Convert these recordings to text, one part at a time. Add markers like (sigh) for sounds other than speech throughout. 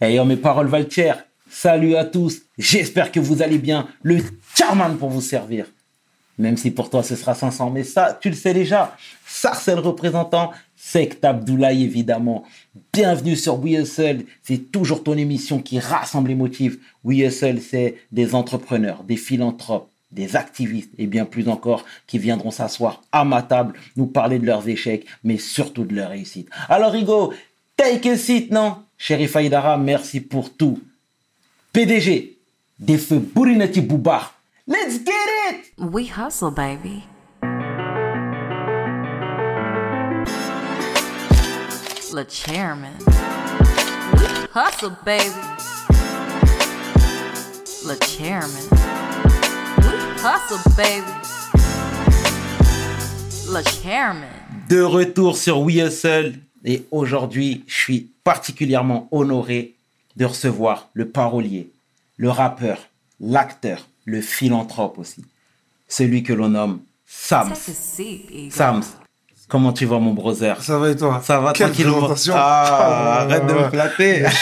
Ayant mes paroles Valtier, salut à tous, j'espère que vous allez bien. Le Charman pour vous servir. Même si pour toi ce sera 500, mais ça, tu le sais déjà. Sarcel représentant, Sect Abdoulaye évidemment. Bienvenue sur We Hustle, c'est toujours ton émission qui rassemble les motifs. We Hustle, c'est des entrepreneurs, des philanthropes, des activistes et bien plus encore qui viendront s'asseoir à ma table, nous parler de leurs échecs, mais surtout de leurs réussites. Alors Rigo, take a seat, non? Chéri Faïdara, merci pour tout. PDG, des feux Bourinati Boubar. Let's get it! We hustle, baby. Le chairman. Hustle, baby. Le chairman. We hustle, baby. Le chairman. De retour sur We Hustle et aujourd'hui, je suis particulièrement honoré de recevoir le parolier, le rappeur, l'acteur, le philanthrope aussi, celui que l'on nomme Sams. Sams, comment tu vas mon brother Ça va et toi Ça va Quelle tranquillement présentation Ah, arrête de me flatter. (laughs)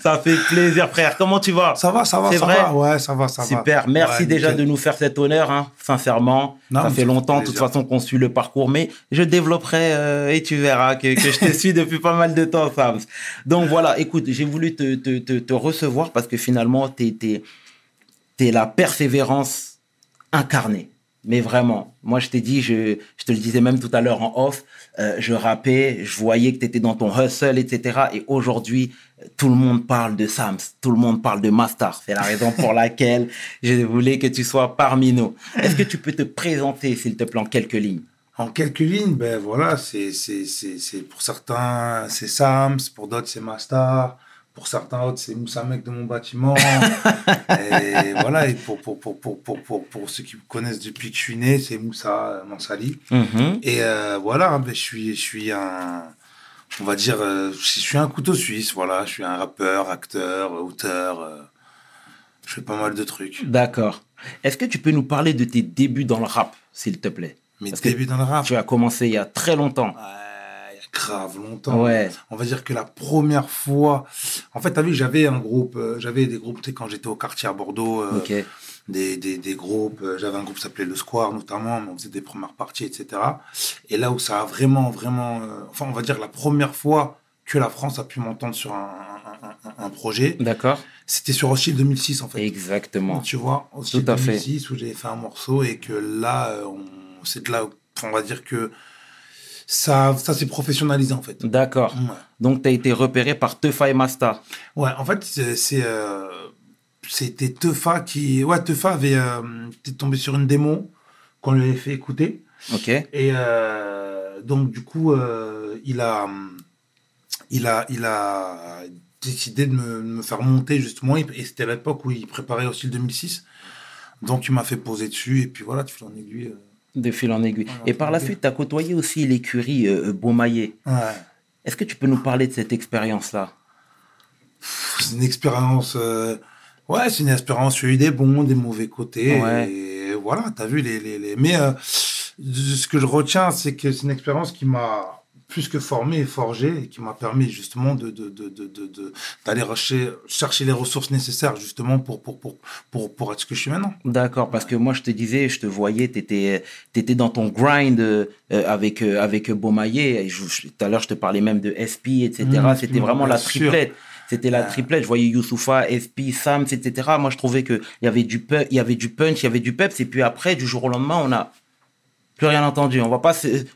Ça fait plaisir frère, comment tu vas Ça va, ça va, C'est ça vrai va. Ouais, ça va, ça va. Super, merci Ouais, déjà nickel. de nous faire cet honneur, hein, sincèrement. Non, ça fait longtemps, de toute façon, qu'on suit le parcours, mais je développerai euh, et tu verras que, que je te suis depuis pas mal de temps, Sams. Donc voilà, écoute, j'ai voulu te, te, te, te recevoir parce que finalement, tu es, la persévérance incarnée. Mais vraiment, moi je t'ai dit, je, je te le disais même tout à l'heure en off, euh, je rappais, je voyais que tu étais dans ton hustle, etc. Et aujourd'hui, tout le monde parle de Sams, tout le monde parle de Master. C'est la raison pour laquelle (laughs) je voulais que tu sois parmi nous. Est-ce que tu peux te présenter, s'il te plaît, en quelques lignes? En quelques lignes, ben voilà, c'est pour certains c'est Sams, pour d'autres c'est Mastar, pour certains autres c'est Moussa mec de mon bâtiment. (laughs) et voilà, et pour pour pour pour pour pour, pour ceux qui me connaissent depuis que je suis né, c'est Moussa Mansali. Mhm. Et euh, voilà, ben, je suis je suis un on va dire euh, je suis un couteau suisse, voilà, je suis un rappeur, acteur, auteur. euh, je fais pas mal de trucs. D'accord. Est-ce que tu peux nous parler de tes débuts dans le rap, s'il te plaît? Mes Parce que débuts dans le rap? Tu as commencé il y a très longtemps. Ouais, grave longtemps. Ouais. On va dire que la première fois. En fait, t'as vu, j'avais un groupe, euh, j'avais des groupes, tu sais, quand j'étais au quartier à Bordeaux, euh, des, des, des groupes. euh, j'avais un groupe qui s'appelait Le Square, notamment, mais on faisait des premières parties, etc. Et là où ça a vraiment, vraiment. euh, enfin, on va dire la première fois que la France a pu m'entendre sur un, un, un- un projet, D'accord. c'était sur Hostile 2006, en fait. Exactement. Tu vois, fait. 2006, où j'avais fait un morceau et que là, on- c'est de là où, on va dire que ça, ça s'est professionnalisé, en fait. D'accord. Ouais. Donc, tu as été repéré par Tefa et Masta. Ouais, en fait, c'est, euh, c'était Tefa qui, ouais, Tefa avait euh, était tombé sur une démo qu'on lui avait fait écouter, Ok. et euh, donc du coup, euh, il a, il a, il a décidé de me, de me faire monter justement, et c'était à l'époque où il préparait aussi le 2006, donc il m'a fait poser dessus, et puis voilà, tu fais en aiguille. De fil en aiguille. Voilà, et par la suite, tu as côtoyé aussi l'écurie euh, ouais. Est-ce que tu peux nous parler de cette expérience-là? C'est une expérience. euh, Ouais, c'est une expérience. J'ai eu des bons, des mauvais côtés. Ouais. Et voilà, t'as vu les, les, les... Mais euh, ce que je retiens, c'est que c'est une expérience qui m'a plus que formé et forgé et qui m'a permis justement de de de de de- de- d'aller chercher chercher les ressources nécessaires justement pour pour pour pour pour être ce que je suis maintenant. D'accord, parce que moi je te disais, je te voyais, tu étais, dans ton grind euh, avec, euh, avec Beaumaillé. Tout à l'heure, je te parlais même de SP, etc. Mmh, C'était vraiment la sûr. triplette. C'était la triplette. Je voyais Youssoufa, SP, Sams, etc. Moi, je trouvais qu'il y avait du pu- il y avait du punch, il y avait du peps. Et puis après, du jour au lendemain, on a plus rien entendu. On va pas, c'est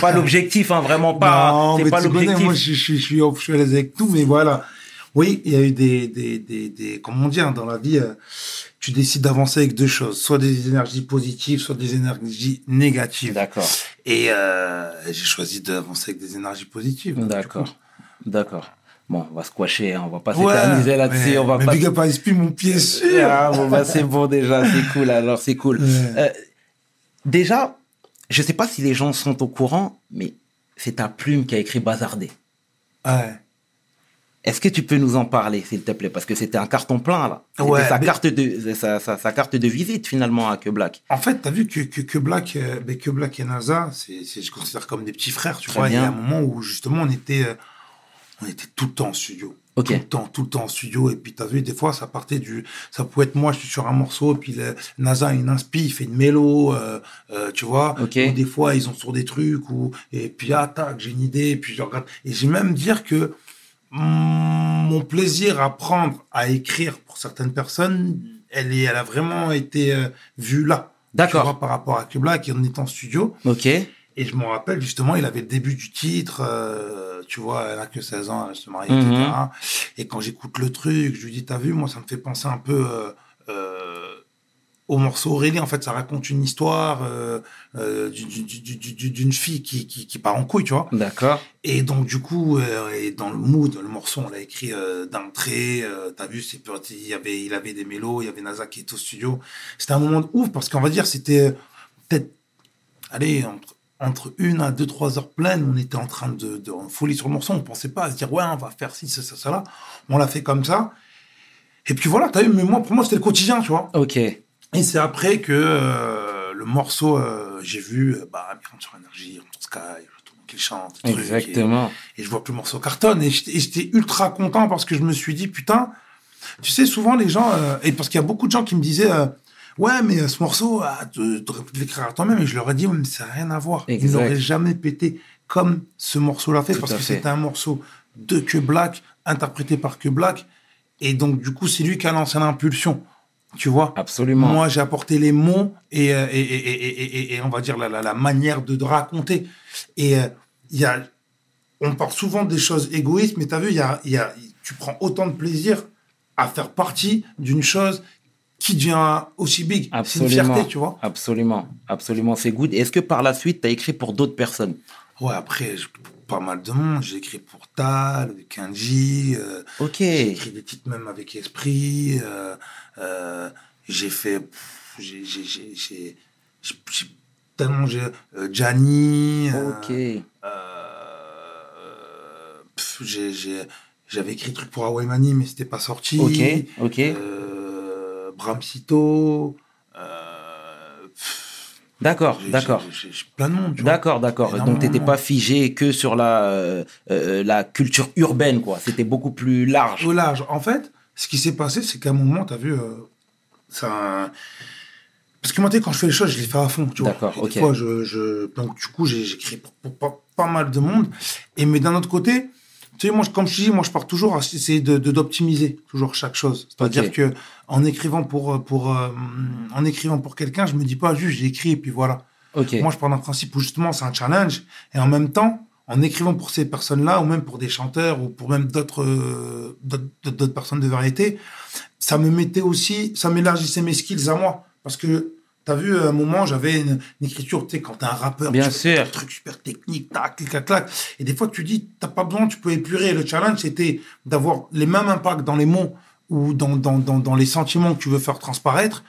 pas l'objectif, hein, vraiment pas. Non, C'est mais pas tu connais, l'objectif. moi, je, je, je, suis off, je suis à l'aise avec tout, mais voilà. Oui, il y a eu des, des, des, des comment hein, dans la vie, euh, tu décides d'avancer avec deux choses, soit des énergies positives, soit des énergies négatives. D'accord, Et euh, j'ai choisi d'avancer avec des énergies positives. d'accord, d'accord. Bon, on va squasher, hein, on va pas Ouais, s'éterniser là-dessus. mais, On va mais pas big up à SP, mon pied sûr. Ah, bon, bah, c'est bon déjà, c'est cool, alors c'est cool. Ouais. Euh, déjà, je sais pas si les gens sont au courant, mais c'est ta plume qui a écrit Bazardé. Ouais. Est-ce que tu peux nous en parler, s'il te plaît? Parce que c'était un carton plein, là. C'était Ouais, sa, mais- carte de, sa, sa- sa carte de visite, finalement, à Que Black. En fait, tu as vu que, que, que Black, euh, ben, que Black et NASA, c'est, c'est, je considère comme des petits frères, tu Très vois. Il y a un moment où, justement, on était, euh, on était tout le temps en studio. Ok. Tout le temps, tout le temps en studio. Et puis, t'as vu, des fois, ça partait du, ça pouvait être moi, je suis sur un morceau, puis le, NASA, il inspire, il fait une mélo, euh, euh, tu vois. Ok. Ou des fois, ils ont sur des trucs, ou, et puis, ah, tac, j'ai une idée, et puis je regarde. Et j'ai même dire que mm, mon plaisir à apprendre à écrire pour certaines personnes, elle est, elle a vraiment été euh, vue là. D'accord. par rapport à Kubla, qui en est en studio. Ok. Et je me rappelle, justement, il avait le début du titre, euh, tu vois, elle a que 16 ans, elle se marie, Mhm. etc. Et quand j'écoute le truc, je lui dis, t'as vu, moi, ça me fait penser un peu euh, euh, au morceau Aurélie. En fait, ça raconte une histoire du- du- du- du- du- d'une fille qui, qui, qui part en couille, tu vois. D'accord. Et donc, du coup, et dans le mood, le morceau, on l'a écrit d'entrée. Euh, T'as vu, c'est il avait, il avait des mélos, il y avait NASA qui était au studio. C'était un moment de ouf parce qu'on va dire, c'était peut-être, allez, entre, entre une à deux, trois heures pleines, on était en train de, de en folie sur le morceau. On pensait pas à se dire, ouais, on va faire ci, ça, ça, ça, là. On l'a fait comme ça. Et puis voilà, t'as vu, mais moi, pour moi, c'était le quotidien, tu vois. Ok. Et c'est après que euh, le morceau, euh, j'ai vu, euh, bah, rentre sur énergie, il rentre sur Sky, tout le monde qui le chante. et- Exactement. et je vois que le morceau cartonne et j'étais ultra content parce que je me suis dit putain tu sais souvent les gens euh, et parce qu'il y a beaucoup de gens qui me disaient ouais mais euh, ce morceau ah, tu- t'aurais pu l'écrire à toi-même et je leur ai dit ouais, mais ça n'a rien à voir il Exact. n'aurait jamais pété comme ce morceau l'a fait Tout parce que c'était un morceau de que Black interprété par que Black et donc du coup c'est lui qui a lancé l'impulsion tu vois Absolument. moi, j'ai apporté les mots et, euh, et, et, et, on va dire la, la, la manière de, de raconter. Et euh, il y a, on parle souvent des choses égoïstes, mais tu as vu, y a, y a, tu prends autant de plaisir à faire partie d'une chose qui devient aussi big. C'est une Absolument. fierté, tu vois. Absolument. Absolument. C'est good. Est-ce que par la suite, tu as écrit pour d'autres personnes? Ouais, après, pas mal de monde. J'ai écrit pour Tal, Kenji. euh, Ok. J'ai écrit des titres même avec Esprit. euh, euh, j'ai fait. J'ai j'ai- tellement. j'ai, euh, Gianni. Ok. pff, j'ai- j'ai- J'avais écrit des trucs pour Hawaii Mani, mais c'était pas sorti. Ok. Ok. Bramsito. euh, D'accord. D'accord. plein de monde. D'accord, d'accord. Donc, tu n'étais pas figé que sur la, euh, euh, la culture urbaine, quoi. C'était beaucoup plus large. Au large. En fait, ce qui s'est passé, c'est qu'à un moment, tu as vu, euh, ça. Parce que moi, quand je fais les choses, je les fais à fond, tu vois. D'accord, ok. Des fois, je, je... Donc, du coup, j'ai- j'écris pour, pour pas, pas mal de monde. Et mais d'un autre côté, tu sais, moi, comme je te dis, moi, je pars toujours à essayer de d'optimiser toujours chaque chose. C'est-à-dire Ok. que en écrivant pour pour euh, en écrivant pour quelqu'un, je me dis pas juste j'écris et puis voilà. Moi, je pars d'un principe où justement c'est un challenge. Et en même temps, en écrivant pour ces personnes-là, ou même pour des chanteurs, ou pour même d'autres euh, d'autres d'autres personnes de variété, ça me mettait aussi, ça m'élargissait mes skills à moi. Parce que, t'as vu, à un moment, j'avais une, une écriture, tu sais, quand t'es un rappeur, Bien tu sûr. un truc super technique, tac, clic, clac, clac. Et des fois, tu dis, t'as pas besoin, tu peux épurer. Le challenge, c'était d'avoir les mêmes impacts dans les mots ou dans, dans, dans, dans les sentiments que tu veux faire transparaître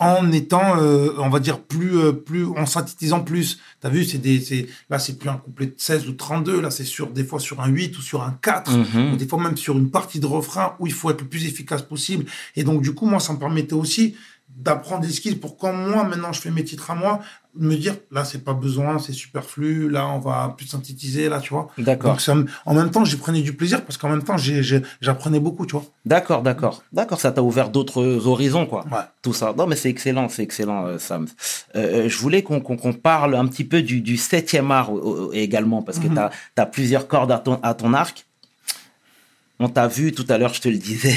en étant, euh, on va dire, plus, euh, plus, en synthétisant plus. T'as vu, c'est des, c'est, là, c'est plus un couplet de 16 ou 32, là, c'est sur, des fois sur un 8 ou sur un 4, Mhm. ou des fois même sur une partie de refrain où il faut être le plus efficace possible. Et donc, du coup, moi, ça me permettait aussi d'apprendre des skills pour quand moi, maintenant, je fais mes titres à moi, me dire, là, c'est pas besoin, c'est superflu, là, on va plus synthétiser, là, tu vois. D'accord. Donc, ça me- en même temps, j'y prenais du plaisir parce qu'en même temps, j'apprenais beaucoup, tu vois. D'accord, d'accord. D'accord, ça t'a ouvert d'autres horizons, quoi. Ouais. Tout ça. Non, mais c'est excellent, c'est excellent, euh, Sam. Euh, je voulais qu'on parle un petit peu du, du septième art euh, euh, également, parce que Mhm. tu as, plusieurs cordes à ton, à ton arc. On t'a vu tout à l'heure, je te le disais,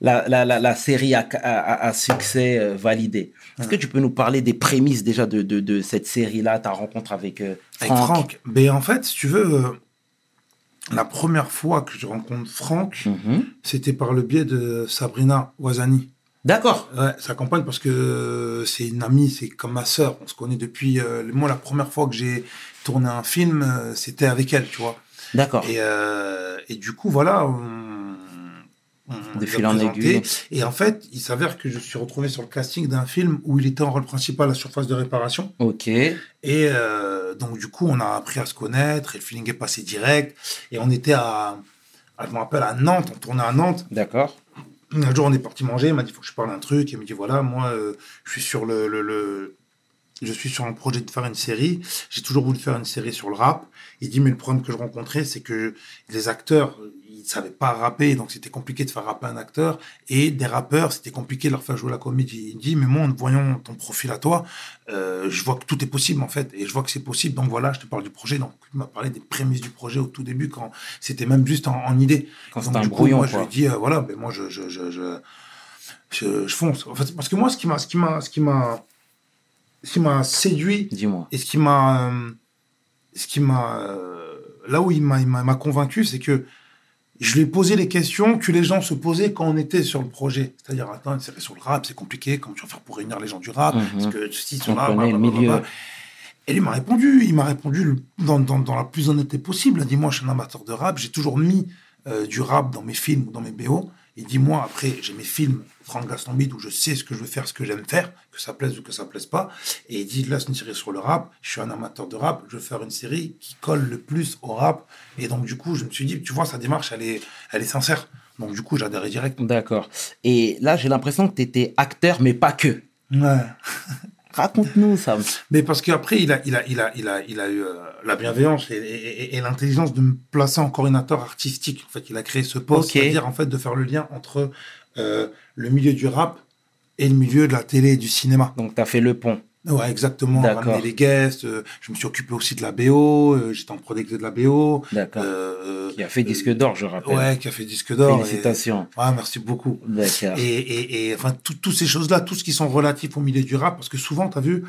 la, la, la, la série à, à, à succès euh, validé. Est-ce que tu peux nous parler des prémices déjà de, de, de cette série-là, ta rencontre avec euh, Avec Franck, Franck. Ben, en fait, si tu veux, euh, la première fois que je rencontre Franck, Mhm. c'était par le biais de Sabrina Ouazani. D'accord. Ouais, sa compagne, parce que c'est une amie, c'est comme ma sœur. On se connaît depuis. euh, moi, la première fois que j'ai tourné un film, euh, c'était avec elle, tu vois. D'accord. Et, euh, et du coup, voilà. On De les a fil en aiguille. Et en fait, il s'avère que je suis retrouvé sur le casting d'un film où il était en rôle principal à surface de réparation. Ok. Et euh, donc, du coup, on a appris à se connaître, et le feeling est passé direct. Et on était à, à- je me rappelle, à Nantes, on tournait à Nantes. D'accord. Un jour, on est parti manger, il m'a dit, il faut que je parle d'un truc. Il m'a dit, voilà, moi, euh, je suis sur le, le, le, je suis sur un projet de faire une série. J'ai toujours voulu faire une série sur le rap. Il dit, mais le problème que je rencontrais, c'est que les acteurs, ils savaient pas rapper, donc c'était compliqué de faire rapper un acteur. Et des rappeurs, c'était compliqué de leur faire jouer la comédie. Il dit, mais moi, en voyant ton profil à toi, euh, je vois que tout est possible, en fait. Et je vois que c'est possible. Donc voilà, je te parle du projet. Donc, il m'a parlé des prémices du projet au tout début, quand c'était même juste en, en idée. Quand c'était un du coup, brouillon, moi, je lui ai dit, euh, voilà, ben moi, je, je, je, je, je, je fonce. En fait, parce que moi, ce qui m'a, ce qui m'a, ce qui m'a, ce qui m'a séduit Dis-moi. et ce qui m'a, euh, ce qui m'a, euh, là où il m'a, il m'a, m'a convaincu, c'est que je lui ai posé les questions que les gens se posaient quand on était sur le projet. C'est-à-dire, attends, série sur le rap, c'est compliqué. Comment tu vas faire pour réunir les gens du rap Mhm. Parce que ceci, On cela, connaît le blablabla. milieu. Et lui m'a répondu. Il m'a répondu dans, dans, dans la plus honnêteté possible. Il dit, moi, je suis un amateur de rap. J'ai toujours mis euh, du rap dans mes films ou dans mes BO. Il dit, moi, après, j'ai mes films, Franck Gaston Bide, où je sais ce que je veux faire, ce que j'aime faire, que ça plaise ou que ça plaise pas. Et il dit, là, c'est une série sur le rap. Je suis un amateur de rap. Je veux faire une série qui colle le plus au rap. Et donc, du coup, je me suis dit, tu vois, sa démarche, elle est, elle est sincère. Donc, du coup, adhéré direct. D'accord. Et là, j'ai l'impression que tu étais acteur, mais pas que. Ouais. Raconte-nous, Sam. Mais parce qu'après, il a, il a, il a, il a, il a eu euh, la bienveillance et, et- et- et l'intelligence de me placer en coordinateur artistique. En fait, il a créé ce poste, c'est-à-dire en fait de faire le lien entre euh, le milieu du rap et le milieu de la télé et du cinéma. Donc, tu as fait le pont. Ouais, exactement. Ramener les guests. euh, je me suis occupé aussi de la BO. euh, J'étais en production de la BO. D'accord. euh, Qui a fait disque d'or, je rappelle. Ouais, qui a fait disque d'or. et- Félicitations. Ouais, merci beaucoup. D'accord. Et, et, et enfin, tout- toutes ces choses-là, tout ce qui sont relatifs au milieu du rap, parce que souvent, tu as vu,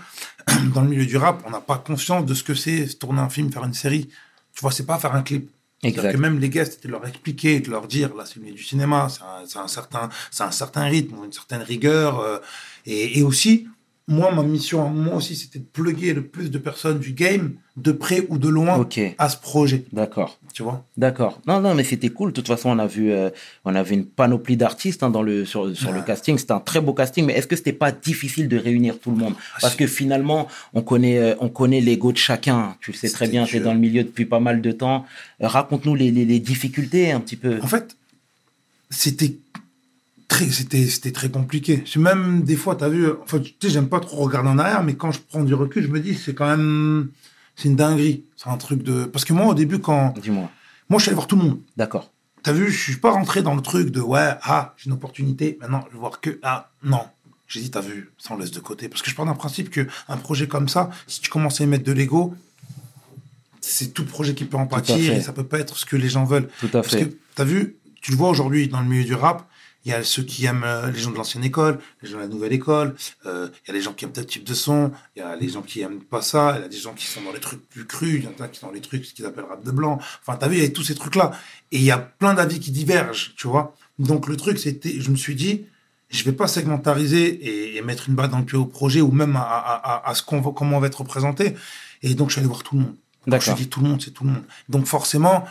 (clears throat) dans le milieu du rap, on n'a pas conscience de ce que c'est tourner un film, faire une série. Tu vois, c'est pas faire un clip. Exact. que même les guests, c'était de leur expliquer, de leur dire, là, c'est le milieu du cinéma, c'est un, un certain, c'est un certain rythme, une certaine rigueur. et, et aussi, moi, ma mission, moi aussi, c'était de plugger le plus de personnes du game, de près ou de loin, Ok. à ce projet. D'accord. Tu vois? D'accord. Non, non, mais c'était cool. De toute façon, on a vu, euh, on avait une panoplie d'artistes hein, dans le sur, sur le casting. C'était un très beau casting. Mais est-ce que c'était pas difficile de réunir tout le monde? Parce si. que finalement, on connaît, euh, on connaît l'ego de chacun. Tu le sais très bien. Tu es dans le milieu depuis pas mal de temps. Euh, Raconte-nous les, les, les difficultés un petit peu. En fait, c'était très, c'était, c'était très compliqué. C'est Même des fois, tu as vu, enfin, tu sais, j'aime pas trop regarder en arrière, mais quand je prends du recul, je me dis, c'est quand même, c'est une dinguerie. C'est un truc de. Parce que moi, au début, quand. Dis-moi. Moi, je suis allé voir tout le monde. D'accord. T'as vu, je suis pas rentré dans le truc de ouais, ah, j'ai une opportunité, maintenant je vais voir que ah, non. J'ai dit, t'as vu, ça on laisse de côté. Parce que je pars d'un principe que un projet comme ça, si tu commences à y mettre de l'ego, c'est tout projet qui peut en pâtir et ça peut pas être ce que les gens veulent. Tout à Parce fait. que t'as vu, tu le vois aujourd'hui dans le milieu du rap, il y a ceux qui aiment euh, les gens de l'ancienne école, les gens de la nouvelle école, euh, il y a les gens qui aiment tel type de son, il y a les gens qui aiment pas ça, il y a des gens qui sont dans les trucs plus crus, il y en a qui sont dans les trucs ce qu'ils appellent rap de blanc. Enfin, t'as vu, il y a tous ces trucs-là. Et il y a plein d'avis qui divergent, tu vois. Donc le truc, c'était, je me suis dit, je vais pas segmentariser et, et mettre une balle dans le pied au projet ou même à, à, à, à ce qu'on va, comment on va être représenté. Et donc je suis allé voir tout le monde. Quand je D'accord. dis tout le monde, c'est tout le monde. Donc forcément,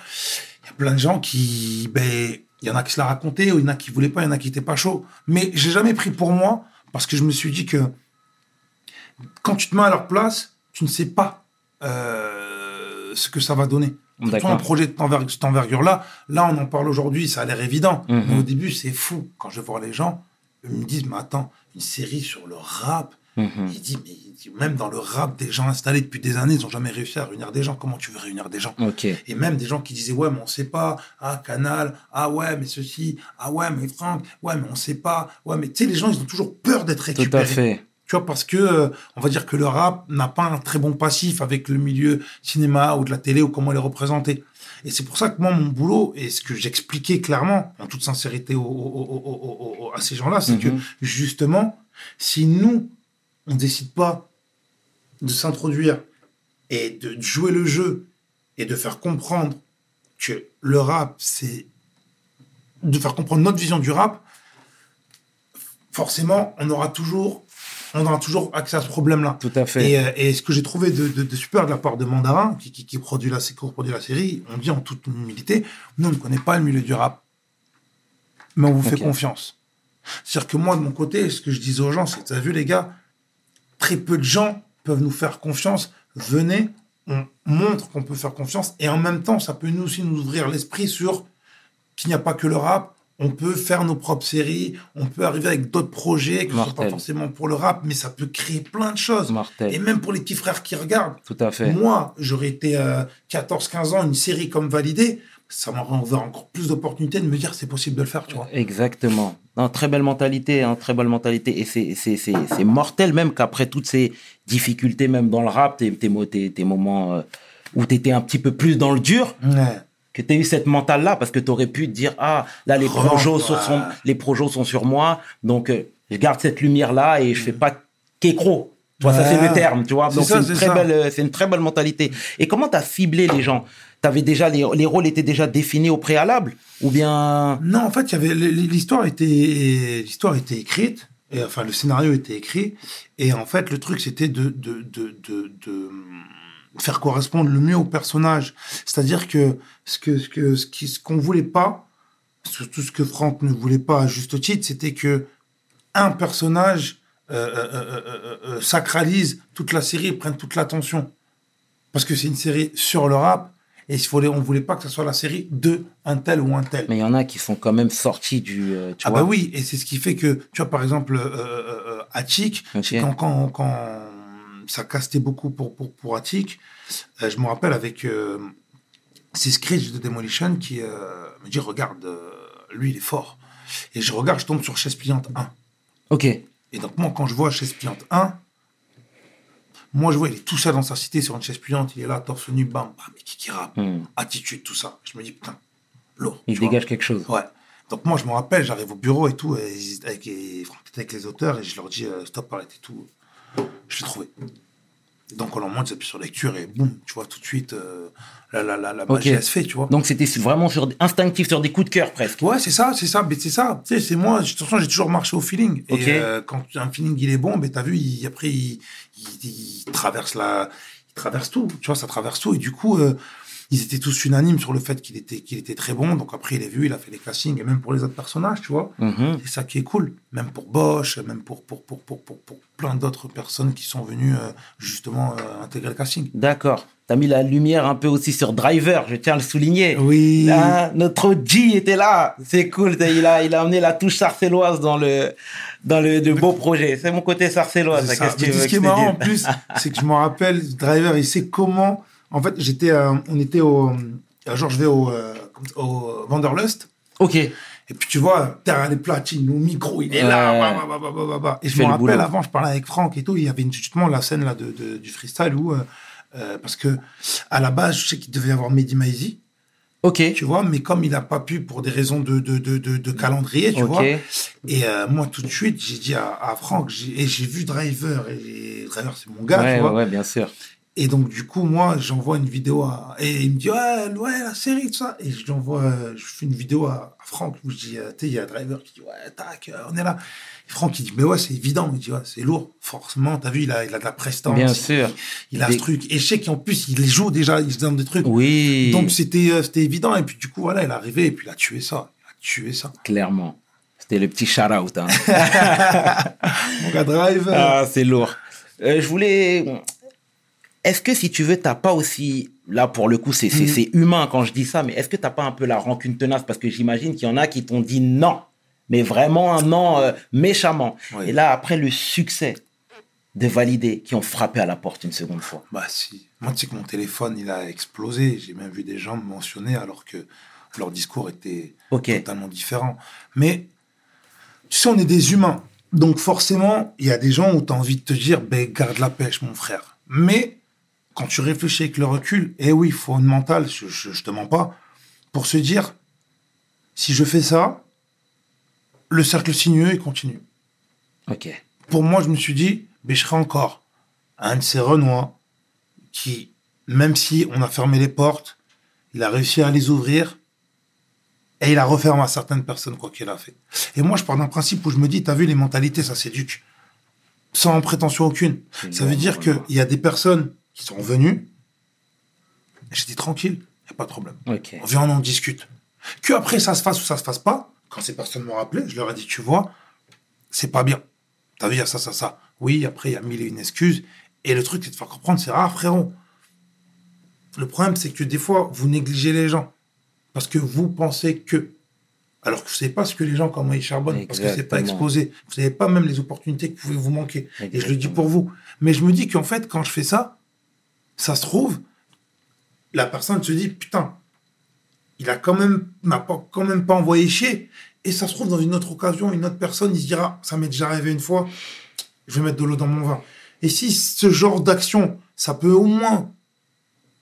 il y a plein de gens qui, ben, il y en a qui se la racontaient, ou il y en a qui voulaient pas, il y en a qui étaient pas chauds. Mais j'ai jamais pris pour moi parce que je me suis dit que quand tu te mets à leur place, tu ne sais pas euh, ce que ça va donner. Surtout un projet de cette envergure-là, là on en parle aujourd'hui, ça a l'air évident. Mhm. Mais au début, c'est fou. Quand je vois les gens, ils me disent, mais attends, une série sur le rap, Mhm. il dit, mais il même dans le rap, des gens installés depuis des années, ils n'ont jamais réussi à réunir des gens. Comment tu veux réunir des gens Ok. Et même des gens qui disaient, ouais, mais on sait pas. Ah, Canal. Ah, ouais, mais ceci. Ah, ouais, mais Franck. Ouais, mais on sait pas. Ouais, mais tu sais, les gens, ils ont toujours peur d'être Tout récupérés. à fait. Tu vois, parce que, euh, on va dire que le rap n'a pas un très bon passif avec le milieu cinéma ou de la télé ou comment les représenter. Et c'est pour ça que moi, mon boulot, et ce que j'expliquais clairement, en toute sincérité au- au- au- à ces gens-là, c'est Mhm. que, justement, si nous, on décide pas de s'introduire et de jouer le jeu et de faire comprendre que le rap, c'est de faire comprendre notre vision du rap, forcément, on aura toujours, on aura toujours accès à ce problème-là. Tout à fait. Et, euh, et ce que j'ai trouvé de, de- de super de la part de Mandarin, qui, qui, qui produit la, qui produit la série, on dit en toute humilité, nous, on ne connaît pas le milieu du rap, mais on vous fait confiance. C'est-à-dire que moi, de mon côté, ce que je disais aux gens, c'est, tu as vu les gars, très peu de gens peuvent nous faire confiance. Venez, on montre qu'on peut faire confiance, et en même temps, ça peut nous aussi nous ouvrir l'esprit sur qu'il n'y a pas que le rap, on peut faire nos propres séries, on peut arriver avec d'autres projets, que ce soit pas forcément pour le rap, mais ça peut créer plein de choses. Et même pour les petits frères qui regardent, Tout à fait. moi, j'aurais été euh, 14-15 ans, une série comme validée, ça m'aurait encore plus d'opportunités de me dire c'est possible de le faire, tu vois. Exactement. Non, très belle mentalité, hein, très belle mentalité. Et c'est, mortel même qu'après toutes ces difficultés, même dans le rap, tes, tes, tes, moments euh, où tu étais un petit peu plus dans le dur, Ouais. que tu as eu cette mentale-là, parce que tu aurais pu te dire, ah, là, les Oh, projets, ouais. sont, les sont sur moi, donc euh, je garde cette lumière-là et je fais pas qu'écro. Tu vois, ça c'est le terme, tu vois. Donc c'est une, très ça. belle, euh, c'est une très belle mentalité. Et comment tu as ciblé les gens? T'avais déjà les, les rôles étaient déjà définis au préalable ou bien Non, en fait, il y avait l'histoire était l'histoire était écrite, et enfin le scénario était écrit, et en fait le truc c'était de de, de, de, faire correspondre le mieux au personnage. C'est-à-dire que ce que ce que ce qu'on voulait pas, surtout ce que Franck ne voulait pas à juste titre, c'était que un personnage euh, euh, euh, sacralise toute la série et prenne toute l'attention. Parce que c'est une série sur le rap, et il fallait, on voulait pas que ce soit la série de un tel ou un tel. Mais il y en a qui sont quand même sortis du. euh, tu Ah vois bah oui, et c'est ce qui fait que, tu vois, par exemple, euh, euh, Attic, c'est quand, quand, quand ça castait beaucoup pour, pour, pour Attic, je me rappelle avec euh, ces Screech de Demolition qui me dit, regarde, lui, il est fort. Et je regarde, je tombe sur Chaise Pliante 1. Ok. Et donc, moi, quand je vois Chaise Pliante 1, moi, je vois, il est tout seul dans sa cité sur une chaise pliante, il est là, torse nu, bam, bam, mais qui qui rappe, Hmm. attitude, tout ça. Je me dis, putain, lourd. Il vois. dégage quelque chose. Ouais. Donc moi, je me rappelle, j'arrive au bureau et tout, et avec, était avec les auteurs, et je leur dis, euh, stop, arrêtez tout. Je l'ai trouvé. Donc on leur montre, ils appuient sur lecture, et boum, tu vois, tout de suite, euh, la, la, la, la magie, elle se fait, tu vois. Donc c'était vraiment sur instinctif sur des coups de cœur presque. Ouais, c'est ça, c'est ça, mais c'est ça. Tu sais, c'est moi, de toute façon, j'ai toujours marché au feeling. Ok. Et euh, quand un feeling, il est bon, ben, t'as vu, il- après, il, il, il traverse la, il traverse tout, tu vois, ça traverse tout. Et du coup, euh, ils étaient tous unanimes sur le fait qu'il était, qu'il était très bon. Donc après, il est vu, il a fait les castings, et même pour les autres personnages, tu vois. C'est ça qui est cool. Même pour Bosch, même pour, pour, pour, pour, pour, pour plein d'autres personnes qui sont venues, euh, justement, euh, intégrer le casting. D'accord. T'as mis la lumière un peu aussi sur Driver, je tiens à le souligner. Oui. Hein, notre G était là. C'est cool. Il a, il a amené la touche sarcelloise dans le, dans le, de beau projet. C'est mon côté sarcellois. C'est ça, que veux ce qui est marrant en plus, (laughs) c'est que je me rappelle, Driver, il sait comment. En fait, j'étais, euh, on était au, un jour je vais au, euh, au Wanderlust. Ok. Et puis tu vois, derrière les platines, le micro, il est là. Ouais. bah, bah, bah. Et je me le rappelle, boulot. avant, je parlais avec Franck et tout, il y avait justement la scène là de, de- du freestyle où, euh, euh, parce que à la base, je sais qu'il devait y avoir Mehdi Maizi, Ok. tu vois, mais comme il n'a pas pu pour des raisons de, de, de, de, de calendrier, tu Ok. vois. Et euh, moi, tout de suite, j'ai dit à, à Franck, j'ai- et j'ai vu Driver, et Driver, c'est mon gars, ouais, tu vois. ouais, bien sûr. Et donc, du coup, moi, j'envoie une vidéo à. Et il me dit, ouais, ouais, la série, tout ça. Et je je fais une vidéo à, Franck où je dis, euh, tu sais, il y a Driver qui dit, ouais, tac, euh, on est là. Et Franck, il dit, mais ouais, c'est évident. Il dit, ouais, c'est lourd. Forcément, t'as vu, il a, il a de la prestance. Bien sûr. Il, a Des- ce truc. Et je sais qu'en plus, il les joue déjà, il se donne des trucs. Oui. Donc, c'était euh, c'était évident. Et puis, du coup, voilà, il est arrivé et puis il a tué ça. Il a tué ça. Clairement. C'était le petit shout-out. hein. (laughs) Mon gars, Driver. Ah, c'est lourd. Euh, je voulais. Est-ce que si tu veux, t'as pas aussi. Là, pour le coup, c'est c'est humain quand je dis ça, mais est-ce que t'as pas un peu la rancune tenace? Parce que j'imagine qu'il y en a qui t'ont dit non, mais vraiment un non euh, méchamment. Oui. Et là, après le succès de valider, qui ont frappé à la porte une seconde fois. Bah si. Moi, tu sais que mon téléphone, il a explosé. J'ai même vu des gens me mentionner alors que leur discours était totalement différent. Mais tu sais, on est des humains. Donc forcément, il y a des gens où tu as envie de te dire, ben, garde la pêche, mon frère. Mais quand tu réfléchis avec le recul, eh oui, il faut une mentale, je, je, je te mens pas, pour se dire, si je fais ça, le cercle sinueux, il continue. Ok. Pour moi, je me suis dit, mais je serai encore un de ces Renois qui, même si on a fermé les portes, il a réussi à les ouvrir et il a refermé à certaines personnes quoi qu'il a fait. Et moi, je pars d'un principe où je me dis, t'as vu, les mentalités, ça s'éduque. Sans prétention aucune. Ça veut dire qu'il y a des personnes sont j'ai dit, tranquille, il a pas de problème. On vient, on en discute. Que après ça se fasse ou ça se fasse pas, quand ces personnes m'ont rappelé, je leur ai dit, tu vois, c'est pas bien. T'as vu, il y a ça, ça, ça. Oui, après, il y a mille et une excuses. Et le truc, c'est de faire comprendre, c'est rare, frérot. Le problème, c'est que des fois, vous négligez les gens. Parce que vous pensez que. Alors que vous savez pas ce que les gens, comment ils charbonnent, parce que c'est pas exposé. Vous savez pas même les opportunités qui pouvaient vous manquer. Et je le dis pour vous. Mais je me dis qu'en fait, quand je fais ça, ça se trouve, la personne se dit, putain, il a quand même, m'a pas, quand même pas envoyé chier. Et ça se trouve, dans une autre occasion, une autre personne, il se dira, ça m'est déjà arrivé une fois, je vais mettre de l'eau dans mon vin. Et si ce genre d'action, ça peut au moins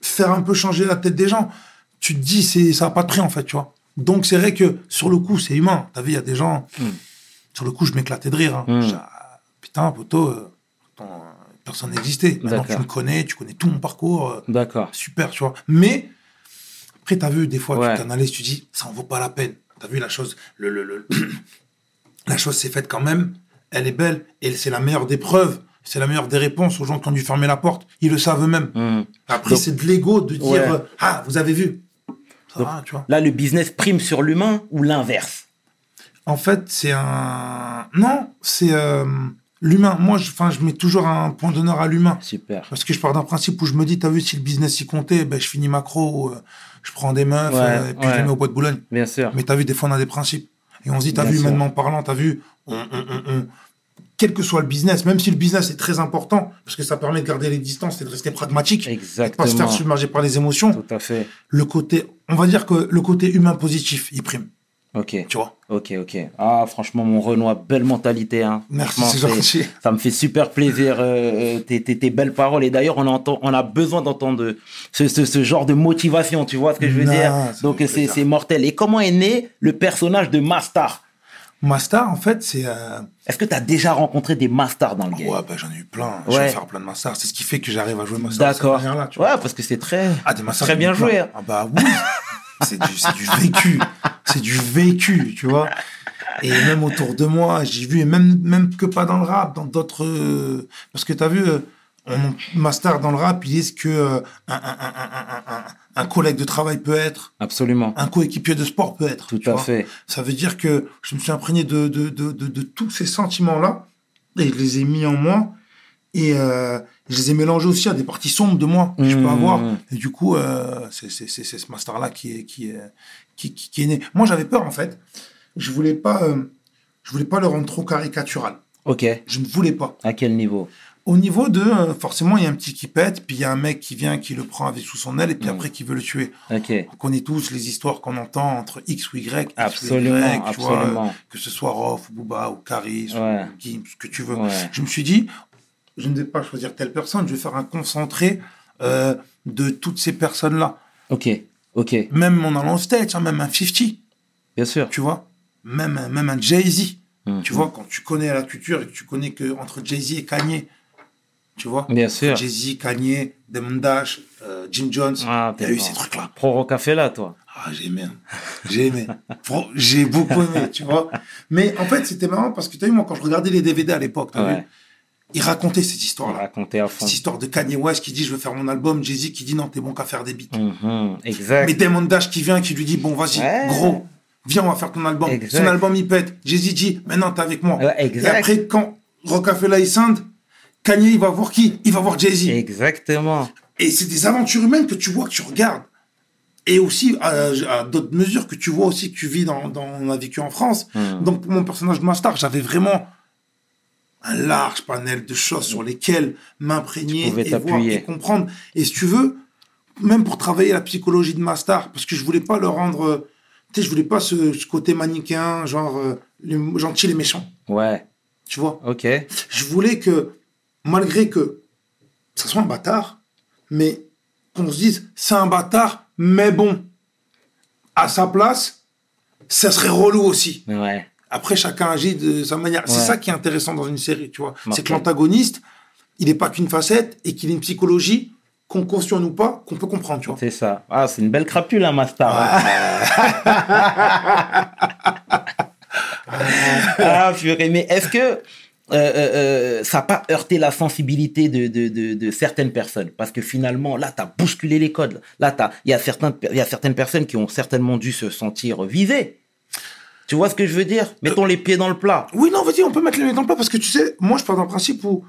faire un peu changer la tête des gens, tu te dis, c'est, ça n'a pas de prix, en fait, tu vois. Donc, c'est vrai que, sur le coup, c'est humain. T'as vu, il y a des gens, Mm. sur le coup, je m'éclatais de rire. hein. Mm. Dis, ah, putain, poteau, euh, euh, personne n'existait. Maintenant, tu me connais, tu connais tout mon parcours. euh, D'accord. super, tu vois. Mais, après, t'as vu, des fois, Ouais. tu t'analyses, tu dis, ça en vaut pas la peine. T'as vu la chose, le, le, le- (clears throat) la chose s'est faite quand même, elle est belle, et c'est la meilleure des preuves, c'est la meilleure des réponses aux gens qui ont dû fermer la porte. Ils le savent eux-mêmes. Hmm. Après, c'est de l'ego de dire, Ouais. euh, ah, vous avez vu. Ça Donc- va, tu vois. Là, le business prime sur l'humain ou l'inverse? En fait, c'est un. Non, c'est euh, l'humain. Moi, je, je mets toujours un point d'honneur à l'humain. Super. Parce que je pars d'un principe où je me dis, t'as vu, si le business y comptait, ben, je finis macro, euh, je prends des meufs, Ouais, euh, et puis je les mets au bois de Boulogne. Bien sûr. Mais t'as vu, des fois, on a des principes. Et on se dit, t'as vu, sûr. humainement parlant, t'as vu, on, on- on- on- quel que soit le business, même si le business est très important, parce que ça permet de garder les distances et de rester pragmatique, et de pas se Exactement. faire submerger par les émotions, Tout à fait. le côté, on va dire que le côté humain positif, il prime, Ok. tu vois. Ok, ok. Ah, franchement, mon Renoir, belle mentalité. Hein. Merci, c'est gentil. Ça me fait super plaisir, euh, euh, tes, tes- tes belles paroles. Et d'ailleurs, on, entend, on a besoin d'entendre ce, ce, ce genre de motivation, tu vois ce que je veux Non, dire? Donc, c'est mortel. Et comment est né le personnage de Mastar? Mastar, en fait, c'est, euh, Est-ce que tu as déjà rencontré des Mastars dans le game? Ouais, ben, j'en ai eu plein. Je Ouais. vais faire plein de Mastars. C'est ce qui fait que j'arrive à jouer Mastar. D'accord. Ouais, parce que c'est très, Ah, des très bien joué. hein. Ah bah oui, c'est du, c'est du vécu, c'est du vécu, tu vois. Et même autour de moi, j'ai vu, et même, même que pas dans le rap, dans d'autres... euh, parce que tu as vu, euh, on, Master dans le rap, il est ce que euh, un, collègue de travail peut être, Absolument. un coéquipier de sport peut être. Tout à fait. Ça veut dire que je me suis imprégné de, de, de, de, de tous ces sentiments-là, et je les ai mis en moi, et euh, je les ai mélangés aussi à des parties sombres de moi que je peux Mmh. avoir. Et du coup, euh, c'est ce master-là qui est, qui, est, qui, qui, qui est né. Moi, j'avais peur, en fait. Je voulais pas, euh, je voulais pas le rendre trop caricatural. Ok. Je ne voulais pas. À quel niveau? Au niveau de, euh, forcément, il y a un petit qui pète, puis il y a un mec qui vient, qui le prend avec sous son aile, et puis Mmh. après qui veut le tuer. Ok. On connaît tous les histoires qu'on entend entre X ou Y. X ou Absolument, Y, tu vois, absolument. que ce soit Rof, ou Booba, ou Caris, Ouais. ou Gims, ce que tu veux. Ouais. Je me suis dit, je ne vais pas choisir telle personne, je vais faire un concentré euh, de toutes ces personnes-là. Ok. Ok. Même en allant au stage, hein, même un 50, Bien sûr. tu vois. Même, un- même un Jay-Z. Mhm. Tu vois, quand tu connais la culture et que tu connais que entre Jay-Z et Kanye, tu vois. Bien sûr. Jay-Z, Kanye, Damon Dash, euh, Jim Jones, Ah, il y a t'es eu ces trucs-là. Pro Café là, toi. Ah, j'ai aimé. hein. J'ai aimé. J'ai beaucoup aimé, tu vois. Mais en fait, c'était marrant parce que tu as vu, moi, quand je regardais les DVD à l'époque, t'as Ouais. vu, ils racontaient cette On histoire-là. racontait à fond. Cette histoire de Kanye West qui dit je veux faire mon album, Jay-Z qui dit non, t'es bon qu'à faire des beats. Mhm. Exact. Mais Damon Dash qui vient, qui lui dit bon, vas-y, Ouais. gros, viens, on va faire ton album. Exact. Son album, il pète. Jay-Z dit maintenant, t'es avec moi. Ouais, Et exact. après, quand Rockefeller il scinde, Kanye, il va voir qui? Il va voir Jay-Z. Exactement. Et c'est des aventures humaines que tu vois, que tu regardes. Et aussi, à, à d'autres mesures que tu vois aussi, que tu vis dans, dans on a vécu en France. Mhm. Donc, pour mon personnage de Master, j'avais vraiment un large panel de choses sur lesquelles m'imprégner et voir et comprendre. Et si tu veux, même pour travailler la psychologie de Master, parce que je voulais pas le rendre, euh, tu sais, je voulais pas ce, ce côté manichéen, genre euh, les gentils et les méchants, Ouais. tu vois? Ok. Je voulais que, malgré que ça soit un bâtard, mais qu'on se dise, c'est un bâtard, mais bon, à sa place, ça serait relou aussi. Ouais. Après, chacun agit de sa manière. C'est ça qui est intéressant dans une série, tu vois. C'est que l'antagoniste, il n'est pas qu'une facette et qu'il a une psychologie, qu'on conscient ou pas, qu'on peut comprendre, tu vois. C'est ça. Ah, c'est une belle crapule, hein, Master. (laughs) ah, purée. Mais est-ce que euh, euh, euh, ça n'a pas heurté la sensibilité de, de, de, de certaines personnes? Parce que finalement, là, tu as bousculé les codes. Là, t'as- il y, a certains- il y a certaines personnes qui ont certainement dû se sentir visées. Tu vois ce que je veux dire? Mettons les pieds dans le plat. Oui, non, vas-y, on peut mettre les dans le plat parce que tu sais, moi, je pars d'un principe où,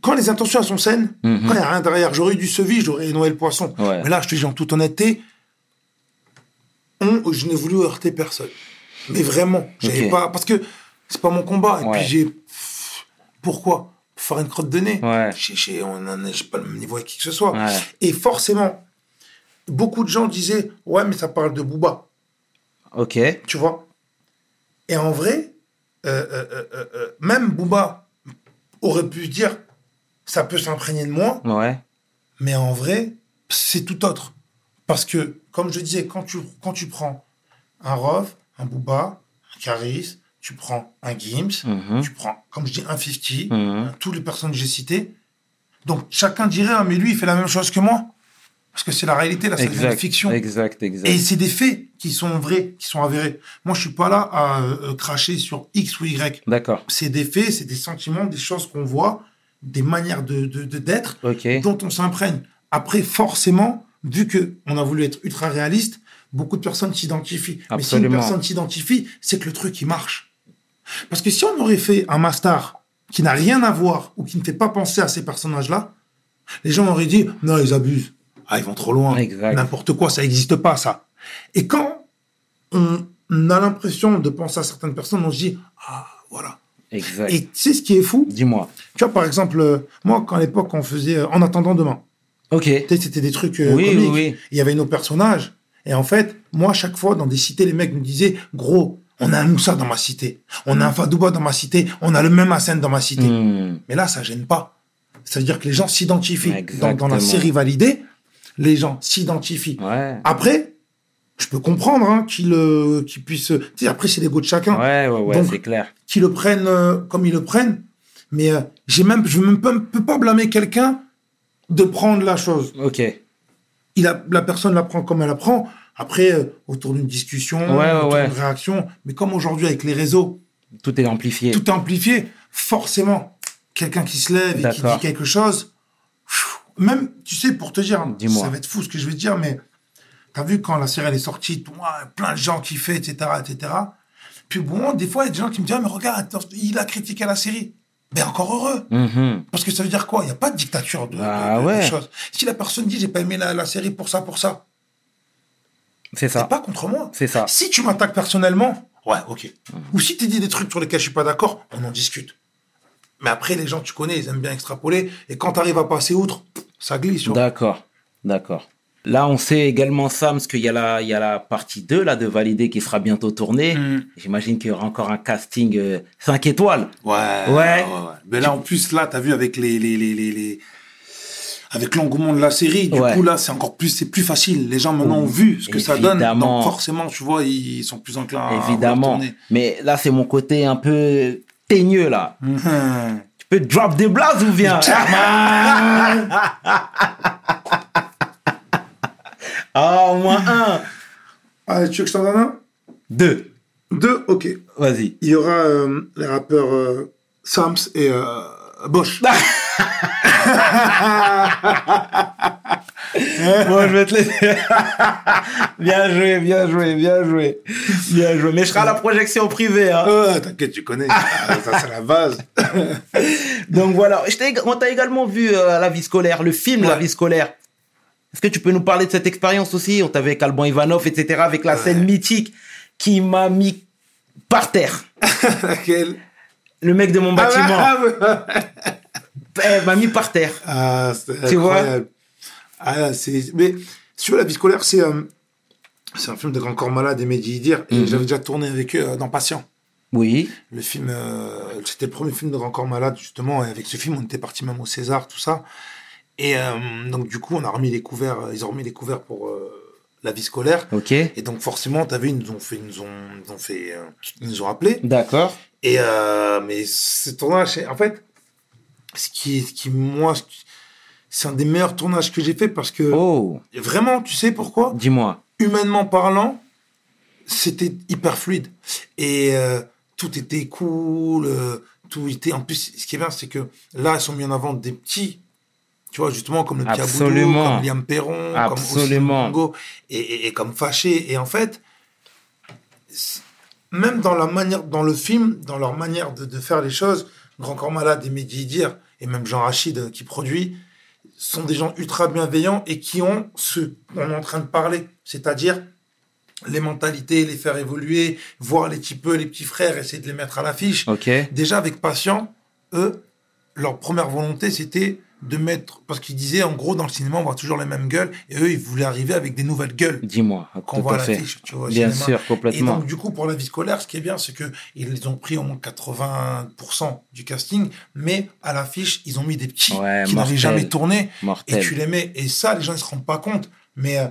quand les intentions elles sont saines, Mhm. quand il n'y a rien derrière, j'aurais eu du sevis, j'aurais noyé le poisson. Ouais. Mais là, je te dis en toute honnêteté, on, je n'ai voulu heurter personne. Mais vraiment, j'avais pas. Parce que c'est pas mon combat. Et Ouais. puis j'ai. Pourquoi? Pour faire une crotte de nez. Ouais. On j'ai pas le même niveau avec qui que ce soit. Ouais. Et forcément, beaucoup de gens disaient Ouais, mais ça parle de Booba. Ok. Tu vois? Et en vrai, euh, euh, euh, même Booba aurait pu dire Ça peut s'imprégner de moi. Ouais. Mais en vrai, c'est tout autre. Parce que, comme je disais, quand tu, quand tu prends un Rov, un Booba, un Caris, tu prends un Gims, Mhm. tu prends, comme je dis, un 50, Mhm. hein, toutes les personnes que j'ai citées. Donc, chacun dirait, ah, mais lui, il fait la même chose que moi. Parce que c'est la réalité, là, c'est une Exact. fiction. Exact, exact. Et c'est des faits qui sont vrais, qui sont avérés. Moi, je suis pas là à euh, cracher sur X ou Y. D'accord. C'est des faits, c'est des sentiments, des choses qu'on voit, des manières de de- de- d'être Ok. dont on s'imprègne. Après, forcément, vu que on a voulu être ultra réaliste, beaucoup de personnes s'identifient. Mais si une personne s'identifie, c'est que le truc, il marche. Parce que si on aurait fait un master qui n'a rien à voir ou qui ne fait pas penser à ces personnages-là, les gens auraient dit, non, ils abusent. Ah, ils vont trop loin. N'importe quoi, ça n'existe pas, ça. Et quand on a l'impression de penser à certaines personnes, on se dit, ah, voilà. Exact. Et tu sais ce qui est fou? Dis-moi. Tu vois, par exemple, euh, moi, quand à l'époque, on faisait euh, En attendant demain, Ok. tu sais, c'était des trucs euh, Oui, comiques. oui, oui. Il y avait nos personnages. Et en fait, moi, à chaque fois, dans des cités, les mecs me disaient, gros, on a un Moussa dans ma cité. On a un Fadouba dans ma cité. On a le même Hassan dans ma cité. Hmm. Mais là, ça gêne pas. Ça veut dire que les gens s'identifient. Dans, dans la série validée, les gens s'identifient. Ouais. Après, je peux comprendre hein, qu'ils euh. Tu sais, après, c'est l'ego de chacun. Ouais, ouais, ouais, c'est clair. Qu'ils le prennent euh, comme ils le prennent. Mais euh, j'ai même, je ne même pas, peux pas blâmer quelqu'un de prendre la chose. Ok. Il a, la personne la prend comme elle la prend. Après, euh, autour d'une discussion, Ouais, autour ouais. d'une réaction. Mais comme aujourd'hui, avec les réseaux, Tout est amplifié. tout est amplifié, forcément, quelqu'un qui se lève et qui dit quelque chose, même, tu sais, pour te dire, ça va être fou ce que je vais te dire, mais t'as vu quand la série elle est sortie, ouais, plein de gens qui fait, etc., etc. Puis bon, des fois, il y a des gens qui me disent, ah, mais regarde, il a critiqué la série. Ben encore heureux. Mhm. Parce que ça veut dire quoi? Il n'y a pas de dictature de, Ah de- de ouais. choses. Si la personne dit, j'ai pas aimé la, la série pour ça, pour ça, C'est c'est ça. pas contre moi. C'est ça. Si tu m'attaques personnellement, ouais, ok. Ou si tu dis des trucs sur lesquels je suis pas d'accord, on en discute. Mais après, les gens, tu connais, ils aiment bien extrapoler. Et quand tu arrives à passer outre, ça glisse. D'accord. D'accord. Là, on sait également, Sam, parce qu'il y, a la- il y a la partie 2 là, de Valider qui sera bientôt tournée. Mm. J'imagine qu'il y aura encore un casting 5 étoiles. Ouais, Ouais. Mais là, en plus, là, tu as vu avec les, les, les, les, les- avec l'engouement de la série, du Ouais. coup, là, c'est encore plus, c'est plus facile. Les gens maintenant ont vu ce que ça donne. Évidemment. Donc, forcément, tu vois, ils sont plus enclins à Évidemment. Mais là, c'est mon côté un peu teigneux, là. (laughs) Tu peux drop des blazes ou bien? (laughs) Ah, au moins un. Ah, tu veux que je t'en donne un? Deux. Deux, ok. Vas-y. Il y aura euh, les rappeurs euh, Sams et euh, Bosch. (laughs) Bon, je vais te laisser. (laughs) bien joué, bien joué, bien joué. Bien joué. Mais je serai à la projection privée. Hein. Euh, T'inquiète, tu connais. (laughs) Ah, ça, c'est la base. Donc voilà. Je on t'a également vu euh, la vie scolaire, le film La vie scolaire. Est-ce que tu peux nous parler de cette expérience aussi? On t'avait avec Alban Ivanov, etc. Avec la scène mythique qui m'a mis par terre. (laughs) Laquelle Le mec de mon bâtiment Ah, ouais. eh, m'a mis par terre. Ah, Tu vois? Ah, c'est... Mais si tu veux, La vie scolaire, c'est, euh, c'est un film de Grand Corps Malade et Mehdi Idir. Et j'avais déjà tourné avec eux euh, dans Patient. Oui. Le film, euh, c'était le premier film de Grand Corps Malade, justement. Et avec ce film, on était parti même au César, tout ça. Et euh, donc, du coup, on a remis les couverts, euh, ils ont remis les couverts pour euh, La vie scolaire. Ok. Et donc, forcément, t'as vu, ils nous ont fait, ils nous ont, ils nous ont fait, euh, ils nous ont appelés. D'accord. Et mais ce tournage, en fait, ce qui, ce qui moi, c'est un des meilleurs tournages que j'ai fait parce que Oh, vraiment, tu sais pourquoi? Dis-moi. Humainement parlant, c'était hyper fluide et tout était cool, tout était. En plus, ce qui est bien, c'est que là, ils sont mis en avant des petits. Tu vois, justement, comme le petit Aboudou, Absolument. comme Liam Perron, Absolument. comme Bongo, et, et, et comme Fâché. Et en fait, même dans la manière, dans le film, dans leur manière de, de faire les choses, Grand Corps Malade et Mehdi Idir, et même Jean Rachid euh, qui produit, sont des gens ultra bienveillants et qui ont ce qu'on est en train de parler, c'est-à-dire les mentalités, les faire évoluer, voir les petits peu, les petits frères, essayer de les mettre à l'affiche. Déjà, avec Patient, eux, leur première volonté, c'était de mettre. Parce qu'ils disaient, en gros, dans le cinéma, on voit toujours les mêmes gueules. Et eux, ils voulaient arriver avec des nouvelles gueules Dis-moi. qu'on voit à l'affiche. tu vois, Bien cinéma. sûr, Et complètement. donc, du coup, pour la vie scolaire, ce qui est bien, c'est que ils ont pris au moins 80% du casting, mais à l'affiche, ils ont mis des petits Ouais, qui n'avaient jamais tourné. Et Mortel. tu les mets. Et ça, les gens ne se rendent pas compte. Mais euh,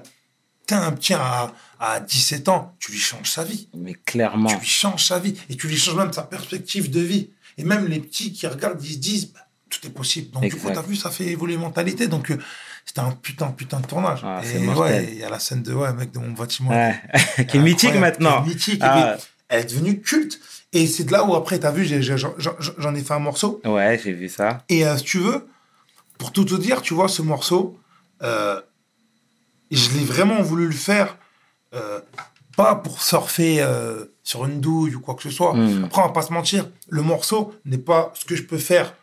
t'as un petit à, à 17 ans, tu lui changes sa vie. Mais clairement. Tu lui changes sa vie. Et tu lui changes même sa perspective de vie. Et même les petits qui regardent, ils se disent, bah, tout est possible. Donc, du coup, Exact. t'as vu, ça fait évoluer les mentalités. Donc, euh, c'était un putain, putain de tournage. Ah, et ouais, il y a la scène de, ouais, mec, de mon bâtiment. Ouais. (laughs) qui est mythique maintenant. qui est mythique. Et Ah. puis, elle est devenue culte. Et c'est de là où, après, t'as vu, j'en ai fait un morceau. Ouais, j'ai vu ça. Et euh, si tu veux, pour tout te dire, tu vois, ce morceau, euh, je l'ai vraiment voulu le faire, euh, pas pour surfer sur une douille ou quoi que ce soit. Mm. Après, on va pas se mentir, le morceau n'est pas ce que je peux faire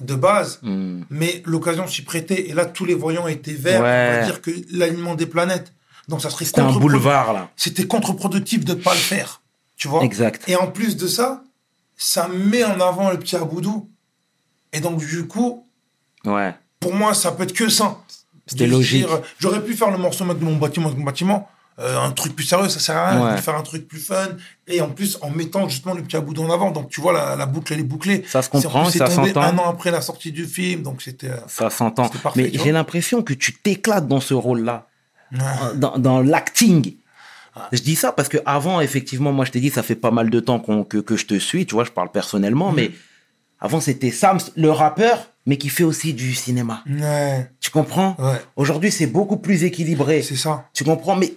de base, Hmm. mais l'occasion s'y prêtait. Et là, tous les voyants étaient verts. Ouais. On va dire que l'alignement des planètes. Donc, ça serait C'était un boulevard, là. C'était contre-productif de pas le faire. Tu vois Exact. et en plus de ça, ça met en avant le petit Aboudou. Et donc, du coup, Ouais. pour moi, ça peut être que ça. C'était logique. J'aurais pu faire le morceau de mon bâtiment, de mon bâtiment, euh, un truc plus sérieux, ça sert à rien. Ouais. Vais faire un truc plus fun. Et en plus, en mettant justement le petit Aboudou en avant. Donc, tu vois, la, la boucle, elle est bouclée. Ça se comprend, plus, c'est ça s'entend. un an après la sortie du film. Donc, c'était. euh, Ça s'entend. Mais j'ai l'impression que tu t'éclates dans ce rôle-là. ouais. dans, dans l'acting. Je dis ça parce que avant, effectivement, moi je t'ai dit, ça fait pas mal de temps que, que je te suis, tu vois, je parle personnellement, mais avant c'était Sams, le rappeur, mais qui fait aussi du cinéma. Ouais, Tu comprends? Ouais, Aujourd'hui, c'est beaucoup plus équilibré. c'est ça. Tu comprends? Mais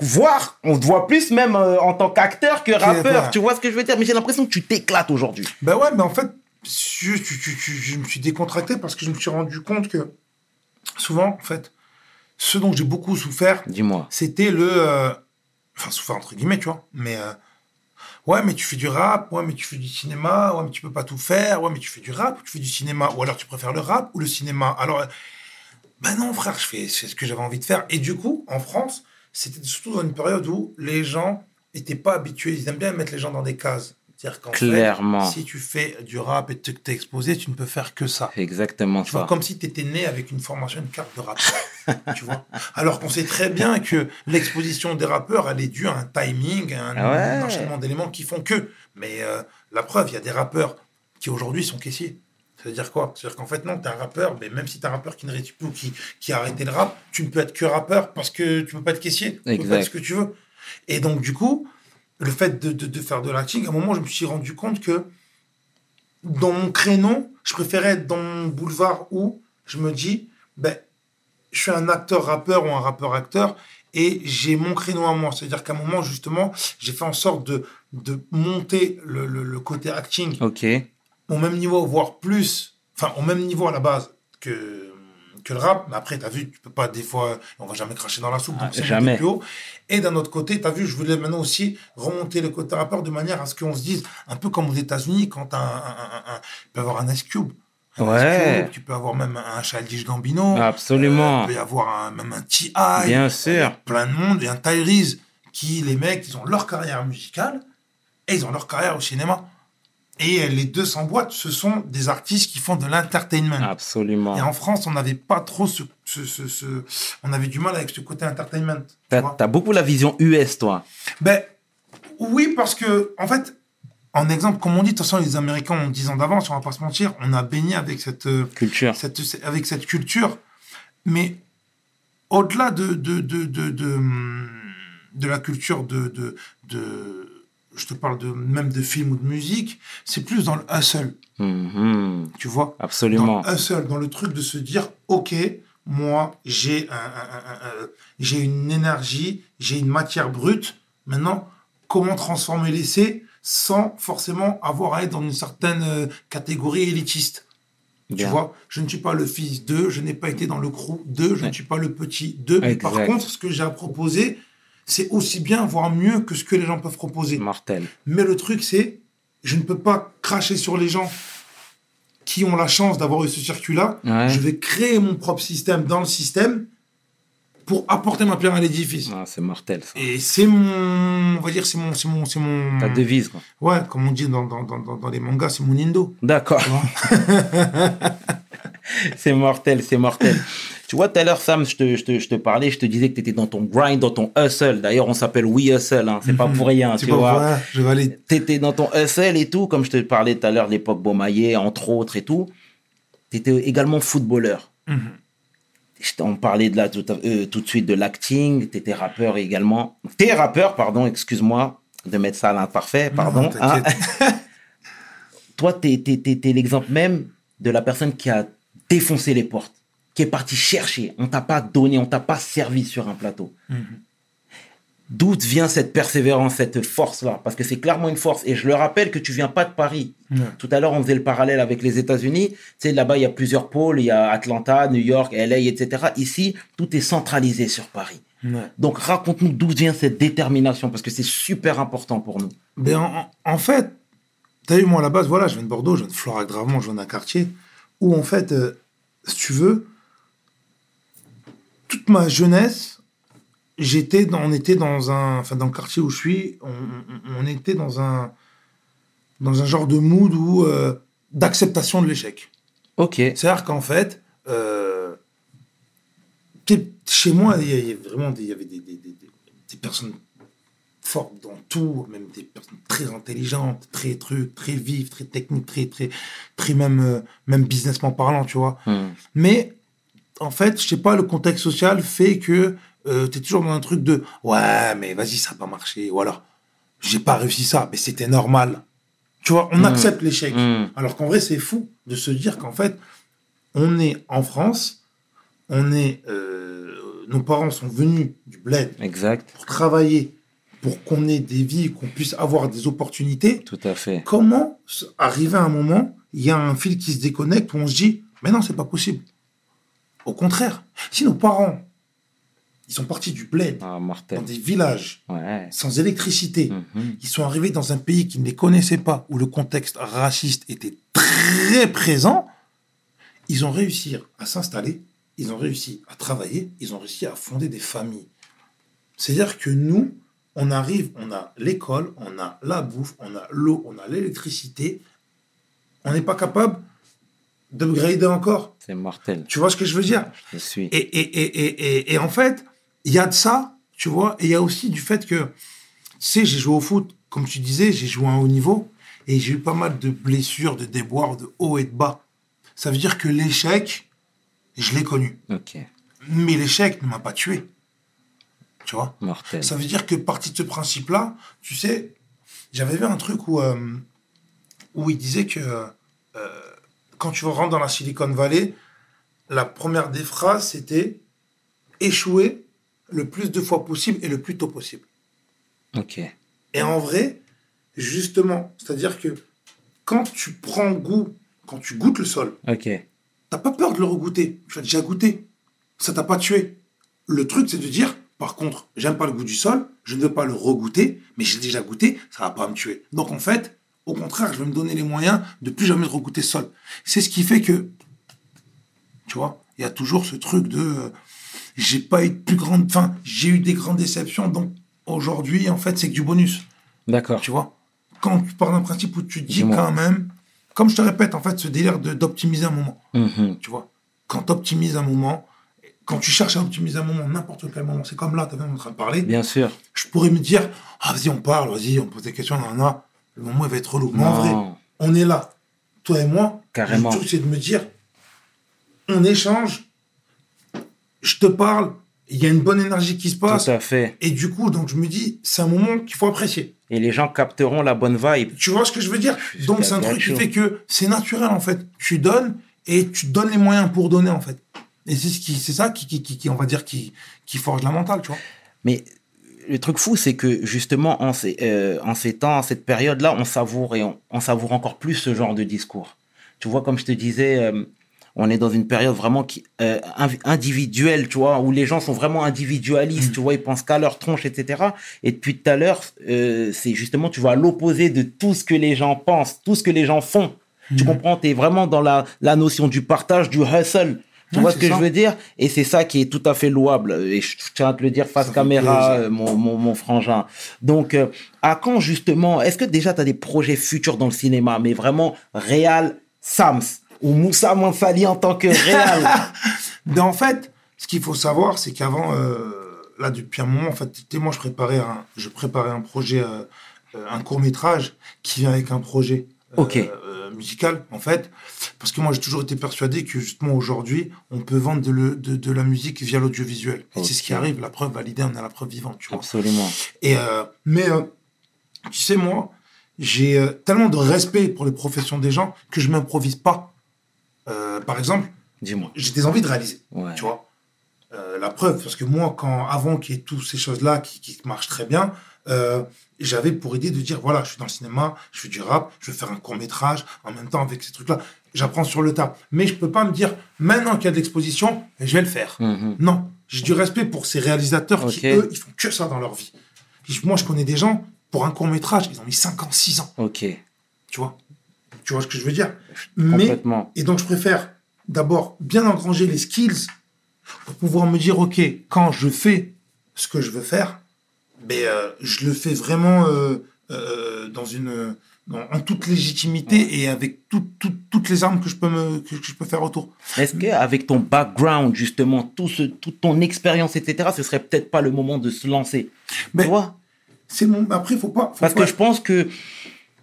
voir, on te voit plus même euh, en tant qu'acteur que rappeur. Tu vois ce que je veux dire? Mais j'ai l'impression que tu t'éclates aujourd'hui. Ben ouais, mais en fait, je, tu- tu- tu- je me suis décontracté parce que je me suis rendu compte que souvent, en fait, ce dont j'ai beaucoup souffert, Dis-moi. c'était le. euh, enfin, souffert entre guillemets, tu vois. Mais. euh, ouais, mais tu fais du rap, ouais, mais tu fais du cinéma, ouais, mais tu peux pas tout faire, ouais, mais tu fais du rap ou tu fais du cinéma, ou alors tu préfères le rap ou le cinéma. Alors, ben non, frère, je fais c'est ce que j'avais envie de faire. Et du coup, en France, c'était surtout dans une période où les gens étaient pas habitués, ils aiment bien mettre les gens dans des cases. C'est-à-dire qu'en fait, Clairement. si tu fais du rap et que t'es exposé, tu ne peux faire que ça. Exactement Tu vois, comme si tu étais né avec une formation, une carte de rappeur. (laughs) tu vois Alors qu'on sait très bien que l'exposition des rappeurs, elle est due à un timing, à un, Ah ouais. un enchaînement d'éléments qui font que. Mais euh, la preuve, il y a des rappeurs qui aujourd'hui sont caissiers. Ça veut dire quoi? C'est-à-dire qu'en fait, non, t'es un rappeur, mais même si t'es un rappeur qui ne réussit plus ou qui, qui a arrêté le rap, tu ne peux être que rappeur parce que tu peux pas être caissier. Tu peux pas être ce que tu veux. Et donc, du coup, le fait de, de, de faire de l'acting, à un moment, je me suis rendu compte que dans mon créneau, je préférais être dans mon boulevard où je me dis, ben, je suis un acteur-rappeur ou un rappeur-acteur et j'ai mon créneau à moi. C'est-à-dire qu'à un moment, justement, j'ai fait en sorte de, de monter le, le- le côté acting Ok. Au même niveau, voire plus, enfin, au même niveau à la base que, que le rap. Mais après, tu as vu, tu peux pas, des fois, on va jamais cracher dans la soupe, donc Ah, jamais. plus haut. Et d'un autre côté, tu as vu, je voulais maintenant aussi remonter le côté rappeur de manière à ce qu'on se dise, un peu comme aux États-Unis, quand t'as un, un, tu peux avoir un Ice Cube. Ouais. Cube, tu peux avoir même un Childish Gambino. Absolument. Euh, il peut y avoir un- même un T.I. Bien sûr. Plein de monde. A un Tyrese qui, les mecs, ils ont leur carrière musicale et ils ont leur carrière au cinéma. Et les deux s'emboîtent, ce sont des artistes qui font de l'entertainment. Absolument. Et en France, on n'avait pas trop ce, ce, ce, ce- On avait du mal avec ce côté entertainment. T'as beaucoup la vision US, toi. Ben, oui, parce que, en fait, en exemple, comme on dit, de toute façon, les Américains ont 10 ans d'avance, on va pas se mentir, on a baigné avec cette, euh, Culture. cette, avec cette culture. Mais au-delà de, de, de, de, de, de la culture de, de, de- Je te parle de, même de films ou de musique, c'est plus dans le hustle, Mhm. tu vois? Dans Absolument. le hustle, dans le truc de se dire, OK, moi, j'ai un- un- un- un- j'ai une énergie, j'ai une matière brute. Maintenant, comment transformer l'essai sans forcément avoir à être dans une certaine euh, catégorie élitiste? Bien. Tu vois, je ne suis pas le fils d'eux, je n'ai pas été dans le crew d'eux, je ne suis pas le petit d'eux. Mais par Exact. contre, ce que j'ai à proposer, c'est aussi bien, voire mieux que ce que les gens peuvent proposer. Mortel. Mais le truc, c'est, je ne peux pas cracher sur les gens qui ont la chance d'avoir eu ce circuit-là. Ouais. Je vais créer mon propre système dans le système pour apporter ma pierre à l'édifice. Ah, c'est mortel, ça. Et c'est mon, on va dire, c'est mon, c'est mon, c'est mon. Ta devise, quoi. Ouais, comme on dit dans, dans, dans, dans- les mangas, c'est mon indo. D'accord. (laughs) c'est mortel, c'est mortel. (laughs) Tu vois, tout à l'heure, Sam, je te, je, te, je te parlais, je te disais que tu étais dans ton grind, dans ton hustle. D'ailleurs, on s'appelle We Hustle, hein. c'est pas pour rien, tu vois. vrai, je aller. T'étais dans ton hustle et tout, comme je te parlais tout à l'heure l'époque Beaumaillé, entre autres et tout. T'étais également footballeur. Mhm. Je t'en parlais de là tout, euh, tout de suite de l'acting. T'étais rappeur également. T'es rappeur, pardon, excuse-moi de mettre ça à l'imparfait, pardon. Non, hein. (laughs) Toi, t'es, t'es l'exemple même de la personne qui a défoncé les portes, qui est partie chercher. On t'a pas donné, on t'a pas servi sur un plateau. D'où vient cette persévérance, cette force-là? Parce que c'est clairement une force. Et je le rappelle que tu viens pas de Paris. Tout à l'heure, on faisait le parallèle avec les États-Unis. Tu sais, là-bas, il y a plusieurs pôles. Il y a Atlanta, New York, LA, etc. Ici, tout est centralisé sur Paris. Donc, raconte-nous d'où vient cette détermination, parce que c'est super important pour nous. Ben, en, en fait, t'as vu, moi, à la base, voilà, je viens de Bordeaux, je viens de Florac-Gravement, je viens d'un quartier où, en fait, euh, si tu veux, toute ma jeunesse, j'étais dans, on était dans un, enfin, dans le quartier où je suis, on, était dans un, dans un genre de mood où, euh, d'acceptation de l'échec. Ok. C'est-à-dire qu'en fait, euh, chez moi, il y, a- il y a vraiment des, il y avait des, des- des- des- des personnes fortes dans tout, même des personnes très intelligentes, très trucs, très vives, très techniques, très, très, très même, euh, même businessment parlant, tu vois. Hmm. Mais en fait, je sais pas, le contexte social fait que euh, tu es toujours dans un truc de ouais, mais vas-y, ça n'a pas marché. Ou alors, j'ai pas réussi ça, mais c'était normal. Tu vois, on Mm. accepte l'échec. Mm. Alors qu'en vrai, c'est fou de se dire qu'en fait, on est en France, on est, euh, nos parents sont venus du bled Exact. pour travailler, pour qu'on ait des vies, qu'on puisse avoir des opportunités. Tout à fait. Comment arriver à un moment, il y a un fil qui se déconnecte où on se dit, mais non, c'est pas possible. Au contraire, si nos parents, ils sont partis du bled, Ah, dans des villages, Ouais. sans électricité, Mhm. ils sont arrivés dans un pays qu'ils ne les connaissaient pas, où le contexte raciste était très présent, ils ont réussi à s'installer, ils ont réussi à travailler, ils ont réussi à fonder des familles. C'est-à-dire que nous, on arrive, on a l'école, on a la bouffe, on a l'eau, on a l'électricité, on n'est pas capable d'upgrader encore. C'est mortel. Tu vois ce que je veux dire? Je suis. et, et, et, et, en fait, il y a de ça, tu vois, et il y a aussi du fait que, tu sais, j'ai joué au foot, comme tu disais, j'ai joué à un haut niveau, et j'ai eu pas mal de blessures, de déboires, de haut et de bas. Ça veut dire que l'échec, je l'ai connu. Ok. Mais l'échec ne m'a pas tué. Tu vois? Mortel. ça veut dire que parti de ce principe-là, tu sais, j'avais vu un truc où, euh, où il disait que euh, quand tu rentres dans la Silicon Valley, la première des phrases, c'était échouer le plus de fois possible et le plus tôt possible. Ok. Et en vrai, justement, c'est-à-dire que quand tu prends goût, quand tu goûtes le sol, Ok. T'as pas peur de le regoûter. Tu l'as déjà goûté. Ça t'a pas tué. Le truc, c'est de dire, par contre, j'aime pas le goût du sol, je ne veux pas le regoûter, mais j'ai déjà goûté, ça va pas me tuer. Donc en fait, au contraire, je vais me donner les moyens de plus jamais regoûter ce sol. C'est ce qui fait que, tu vois, il y a toujours ce truc de, euh, j'ai pas eu de plus grande, enfin, j'ai eu des grandes déceptions, donc aujourd'hui, en fait, c'est que du bonus. D'accord. Tu vois Quand tu pars d'un principe où tu te dis Dis-moi. quand même, comme je te répète, en fait, ce délire de- d'optimiser un moment. Mhm. Tu vois, quand tu optimises un moment, quand tu cherches à optimiser un moment, n'importe quel moment, c'est comme là, tu en train de parler, Bien sûr. je pourrais me dire, ah, vas-y, on parle, vas-y, on pose des questions, nan, nan. Le moment, il va être relou. Mais en vrai, on est là, toi et moi. Carrément. Le truc, c'est de me dire, on échange, je te parle, il y a une bonne énergie qui se passe. Tout à fait. Et du coup, donc je me dis, c'est un moment qu'il faut apprécier. Et les gens capteront la bonne vibe. Tu vois ce que je veux dire? Donc c'est un truc qui fait que c'est naturel en fait. Tu donnes et tu donnes les moyens pour donner en fait. Et c'est ce qui, c'est ça qui, qui, qui, qui, on va dire, qui, qui forge la mentale, tu vois. Mais le truc fou, c'est que justement, en ces, euh, en ces temps, en cette période-là, on savoure et on, on savoure encore plus ce genre de discours. Tu vois, comme je te disais, euh, on est dans une période vraiment qui, euh, individuelle, tu vois, où les gens sont vraiment individualistes, tu vois, ils pensent qu'à leur tronche, etc. Et depuis tout à l'heure, c'est justement, tu vois, à l'opposé de tout ce que les gens pensent, tout ce que les gens font. Tu comprends, tu es vraiment dans la, la notion du partage, du hustle. Tu Ouais, vois ce que ça. je veux dire? Et c'est ça qui est tout à fait louable. Et je tiens à te le dire face Ça caméra, euh, mon, mon, mon frangin. Donc, euh, à quand justement Est-ce que déjà tu as des projets futurs dans le cinéma, mais vraiment Réal Sams ou Moussa Mansali en tant que Réal? (laughs) Mais en fait, ce qu'il faut savoir, c'est qu'avant, euh, là, depuis un moment, en fait, moi, je préparais un, je préparais un projet, euh, un court métrage qui vient avec un projet Ok. Euh, musical, en fait, parce que moi, j'ai toujours été persuadé que justement aujourd'hui, on peut vendre de, le- de, de la musique via l'audiovisuel. Et c'est ce qui arrive. La preuve validée, on a la preuve vivante, tu vois. Absolument. Et euh, mais euh, tu sais moi, j'ai euh, tellement de respect pour les professions des gens que je m'improvise pas. Par exemple, Dis-moi. j'ai des envies de réaliser. Ouais. Tu vois. La preuve, parce que moi, quand avant qu'il y ait toutes ces choses-là qui, qui marchent très bien, euh, j'avais pour idée de dire voilà, je suis dans le cinéma, je fais du rap, je vais faire un court métrage en même temps avec ces trucs-là. J'apprends sur le tas. Mais je peux pas me dire maintenant qu'il y a de l'exposition, je vais le faire. Mhm. Non, j'ai du respect pour ces réalisateurs qui, eux, ils font que ça dans leur vie. Moi, je connais des gens, pour un court métrage, ils ont mis 5 ans, 6 ans, Ok. tu vois? Tu vois ce que je veux dire? Mais, et donc, je préfère d'abord bien engranger les skills pour pouvoir me dire, OK, quand je fais ce que je veux faire, ben, euh, je le fais vraiment euh, euh, dans une, en toute légitimité et avec tout- tout- toutes les armes que je peux, me, que, que je peux faire autour. Est-ce qu'avec ton background, justement, tout ce, toute ton expérience, etc., ce serait peut-être pas le moment de se lancer? Mais Tu vois? c'est mon, après, faut pas. faut Parce pas- que je pense que, tu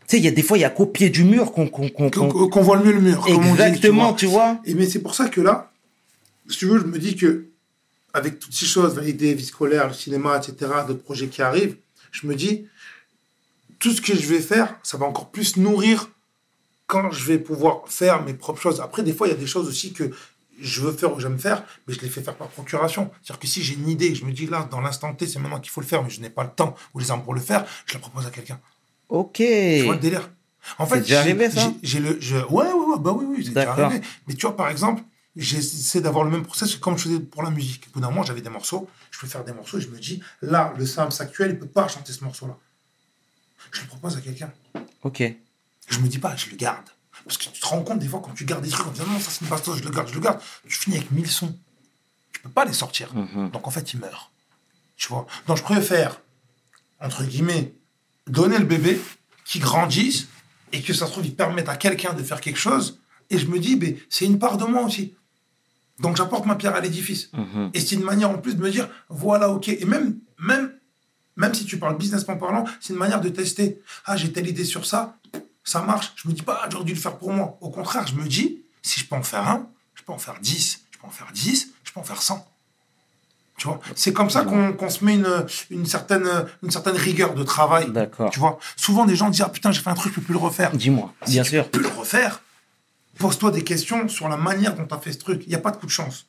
sais, il y a des fois, il y a qu'au pied du mur qu'on. qu'on- qu'on- qu'on voit le mieux le mur. comme on dit, tu Exactement, vois. tu vois. Et mais c'est pour ça que là, si tu veux, je me dis que avec toutes ces choses, validées, vie scolaire, le cinéma, etc., d'autres projets qui arrivent, je me dis, tout ce que je vais faire, ça va encore plus nourrir quand je vais pouvoir faire mes propres choses. Après, des fois, il y a des choses aussi que je veux faire ou j'aime faire, mais je les fais faire par procuration. C'est-à-dire que si j'ai une idée, je me dis là, dans l'instant T, c'est maintenant qu'il faut le faire, mais je n'ai pas le temps ou les armes pour le faire, je la propose à quelqu'un. Ok. Tu vois le délire? En fait, j'ai- j'ai- le, je, ouais, ouais, ouais, bah oui, oui, c'est déjà arrivé. Mais tu vois, par exemple, j'essaie d'avoir le même process que comme je faisais pour la musique. Au bout d'un moment, j'avais des morceaux, je peux faire des morceaux et je me dis, là, le Sams actuel, il peut pas chanter ce morceau-là. Je le propose à quelqu'un. Ok. Je me dis pas, je le garde. Parce que tu te rends compte des fois quand tu gardes des trucs en disant non, ça c'est une bastos, je le garde, je le garde. Tu finis avec 1000 sons. Tu peux pas les sortir. Mhm. Donc en fait, il meurt. Tu vois? Donc je préfère, entre guillemets, donner le bébé, qui grandisse, et que ça se trouve, il permette à quelqu'un de faire quelque chose. Et je me dis, ben, c'est une part de moi aussi. Donc j'apporte ma pierre à l'édifice. Mhm. Et c'est une manière en plus de me dire, voilà, ok. Et même, même, même si tu parles businessment parlant, c'est une manière de tester. Ah, j'ai telle idée sur ça, ça marche. Je me dis pas, ah, j'aurais dû le faire pour moi. Au contraire, je me dis, si je peux en faire un, je peux en faire dix. Je peux en faire dix, je peux en faire cent. Tu vois, c'est comme ça qu'on qu'on se met une, une, certaine, une certaine rigueur de travail. D'accord. Tu vois, souvent des gens disent, ah putain, j'ai fait un truc, je peux plus le refaire. Dis-moi, Si bien tu sûr. peux le refaire, pose-toi des questions sur la manière dont tu as fait ce truc. Il n'y a pas de coup de chance.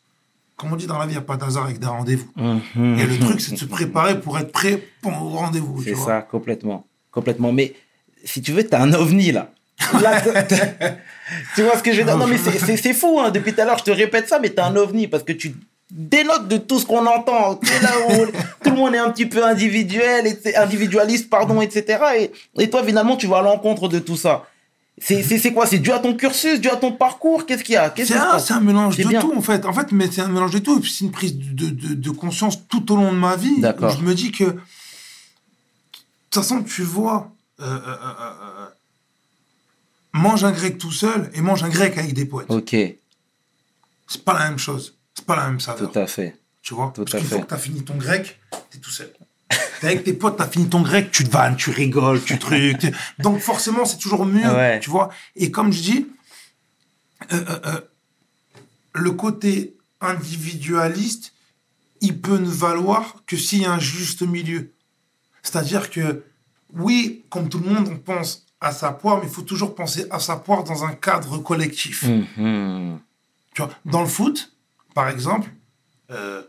Comme on dit dans la vie, il n'y a pas d'hasard avec des rendez-vous. Mhm. Et le truc, c'est de se (laughs) préparer pour être prêt pour le rendez-vous. tu C'est vois. ça, complètement. Complètement. Mais si tu veux, t'as un ovni là. (laughs) Tu vois ce que je veux dire? Non, mais c'est- fou. Hein. Depuis tout à l'heure, je te répète ça, mais t'as un ovni parce que tu dénotes de tout ce qu'on entend. Tu là où tout le monde est un petit peu individuel, individualiste, pardon, etc. Et, et toi, finalement, tu vas à l'encontre de tout ça. C'est quoi? C'est dû à ton cursus, dû à ton parcours? Qu'est-ce qu'il y a? C'est un, mélange de bien. tout, en fait. En fait, mais c'est un mélange de tout. Et puis, c'est une prise de, de- de conscience tout au long de ma vie. Je me dis que, de toute façon, tu vois, euh, euh, euh, mange un grec tout seul et mange un grec avec des poètes. Ok, C'est pas la même chose. C'est pas la même saveur. tout à fait. Tu vois? Tout Parce à qu'une fait. fois que tu as fini ton grec, tu es tout seul. T'es avec tes potes, tu as fini ton grec, tu te vannes, tu rigoles, tu trucs. Donc forcément, c'est toujours mieux. Ouais. Tu vois Et comme je dis, euh, euh, euh, le côté individualiste, il peut ne valoir que s'il y a un juste milieu. C'est-à-dire que, oui, comme tout le monde, on pense à sa poire, mais il faut toujours penser à sa poire dans un cadre collectif. Mhm. Tu vois, dans le foot, par exemple, euh,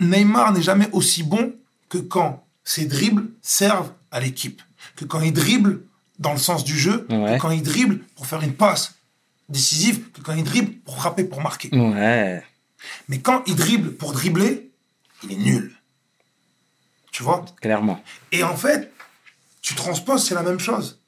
Neymar n'est jamais aussi bon que quand ses dribbles servent à l'équipe. Que quand il dribble dans le sens du jeu, Ouais. que quand il dribble pour faire une passe décisive, que quand il dribble pour frapper, pour marquer. Ouais. Mais quand il dribble pour dribbler, il est nul. Tu vois? Clairement. Et en fait, tu transposes, c'est la même chose.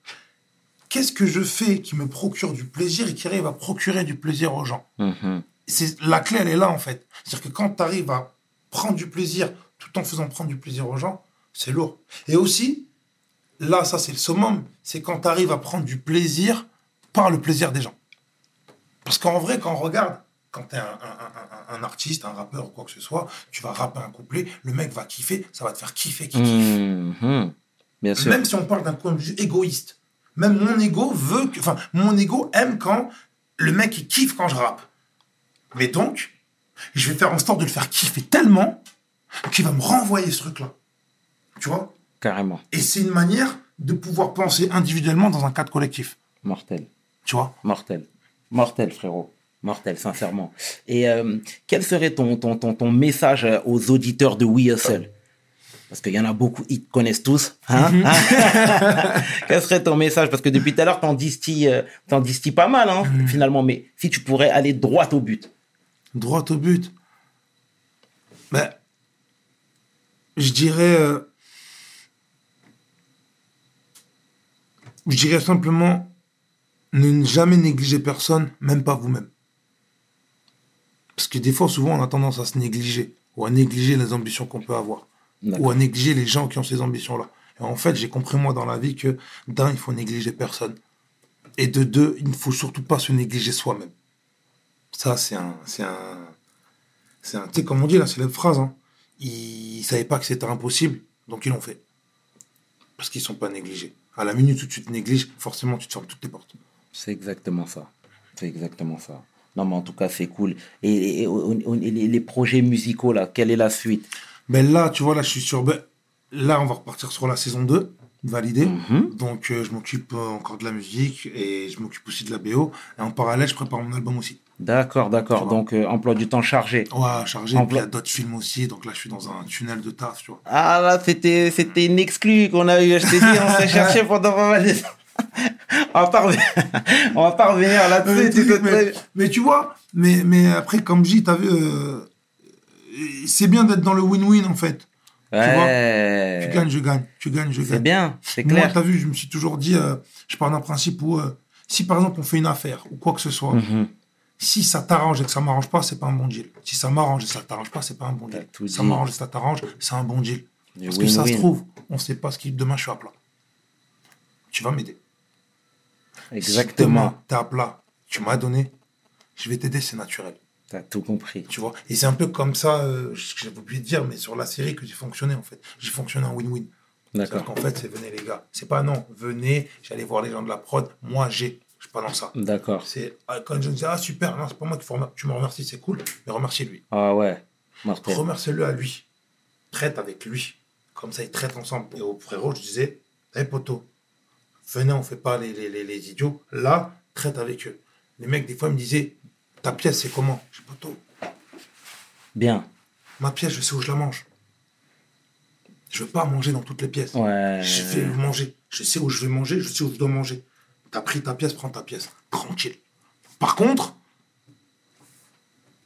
Qu'est-ce que je fais qui me procure du plaisir et qui arrive à procurer du plaisir aux gens? Mhm. c'est la clé, elle est là, en fait. C'est-à-dire que quand tu arrives à prendre du plaisir tout en faisant prendre du plaisir aux gens, c'est lourd. Et aussi, là, ça, c'est le summum, c'est quand tu arrives à prendre du plaisir par le plaisir des gens. Parce qu'en vrai, quand on regarde, quand tu es un, un- un- un artiste, un rappeur ou quoi que ce soit, tu vas rapper un couplet, le mec va kiffer, ça va te faire kiffer, kiffe. Mhm. Bien sûr. Même si on parle d'un point de vue égoïste. Même mon ego veut que. Enfin, mon ego aime quand le mec il kiffe quand je rappe. Mais donc, je vais faire en sorte de le faire kiffer tellement qu'il va me renvoyer ce truc-là. Tu vois? Carrément. Et c'est une manière de pouvoir penser individuellement dans un cadre collectif. Mortel. Tu vois? Mortel. Mortel, frérot. Mortel, sincèrement. Et euh, quel serait ton, ton, ton, ton message euh, aux auditeurs de We Hustle? Parce qu'il y en a beaucoup, ils te connaissent tous. Hein Mhm. Hein? (laughs) Quel serait ton message? Parce que depuis tout à l'heure, t'en distilles, euh, t'en distilles pas mal, hein, Mhm. finalement. Mais si tu pourrais aller droit au but. Droit au but. Ben, je dirais. euh, je dirais simplement ne jamais négliger personne, même pas vous-même. Parce que des fois, souvent, on a tendance à se négliger, ou à négliger les ambitions qu'on peut avoir, ou à négliger les gens qui ont ces ambitions-là. Et en fait, j'ai compris, moi, dans la vie, que d'un, il faut négliger personne. Et de deux, il ne faut surtout pas se négliger soi-même. Ça, c'est un. C'est un. C'est un. Tu sais, comme on dit, la célèbre phrase, hein, ils ne savaient pas que c'était impossible, donc ils l'ont fait. Parce qu'ils ne sont pas négligés. À la minute où tu te négliges, forcément, tu te fermes toutes les portes. C'est exactement ça. C'est exactement ça. Non, mais en tout cas, c'est cool. Et, et- et- au- au- et les, projets musicaux, là, quelle est la suite? Ben là, tu vois, là, je suis sur. Ben, là, on va repartir sur la saison 2, validée. Mhm. Donc, euh, je m'occupe euh, encore de la musique et je m'occupe aussi de la BO. Et en parallèle, je prépare mon album aussi. D'accord, d'accord. Tu vois. Donc, euh, emploi du temps chargé. Ouais, chargé. Il y a d'autres films aussi. Donc là, je suis dans un tunnel de taf, tu vois. Ah là, c'était, c'était une exclue qu'on a eu. Je t'ai dit, on s'est cherché (laughs) pendant pas mal de temps. On va pas revenir, on va pas revenir Euh, là-dessus. tu très mais, tu vois, mais, mais après, comme je dis, t'as vu, euh, c'est bien d'être dans le win-win en fait. Ouais. Tu gagnes, je gagne. Tu gagnes, je C'est gagne. bien, c'est Moi, clair. t'as vu, je me suis toujours dit, euh, je pars d'un principe où, euh, si par exemple on fait une affaire ou quoi que ce soit, Mhm. Si ça t'arrange et que ça m'arrange pas, c'est pas un bon deal. Si ça m'arrange et ça t'arrange pas, c'est pas un bon deal. tout Ça dit. m'arrange et ça t'arrange, c'est un bon deal. Parce que ça se trouve, on sait pas ce qui demain je suis à plat. Tu vas m'aider. Si Exactement. demain, t'es à plat, tu m'as donné, je vais t'aider, c'est naturel. T'as tout compris. Tu vois? Et c'est un peu comme ça, euh, j'avais oublié de dire, mais sur la série que j'ai fonctionné en fait. J'ai fonctionné en win-win. D'accord. qu'en fait, c'est venez les gars. C'est pas non, venez, j'allais voir les gens de la prod, moi j'ai. Je suis pas dans ça. D'accord. C'est ah, quand je dis ah super, non, c'est pas moi qu'il faut remer- tu me remercies, c'est cool, mais remercie lui. Ah ouais. Mortel. Remercie-le à lui. Traite avec lui. Comme ça, ils traitent ensemble. Et au frérot, je disais, hé poto, venez, on fait pas les, les, les, les idiots. Là, traite avec eux. Les mecs, des fois, ils me disaient, ta pièce, c'est comment? Je dis, poto, Bien. ma pièce, je sais où je la mange. Je veux pas manger dans toutes les pièces. Ouais. Je vais manger. Je sais où je vais manger, je sais où je dois manger. T'as pris ta pièce, prends ta pièce. Tranquille. Par contre,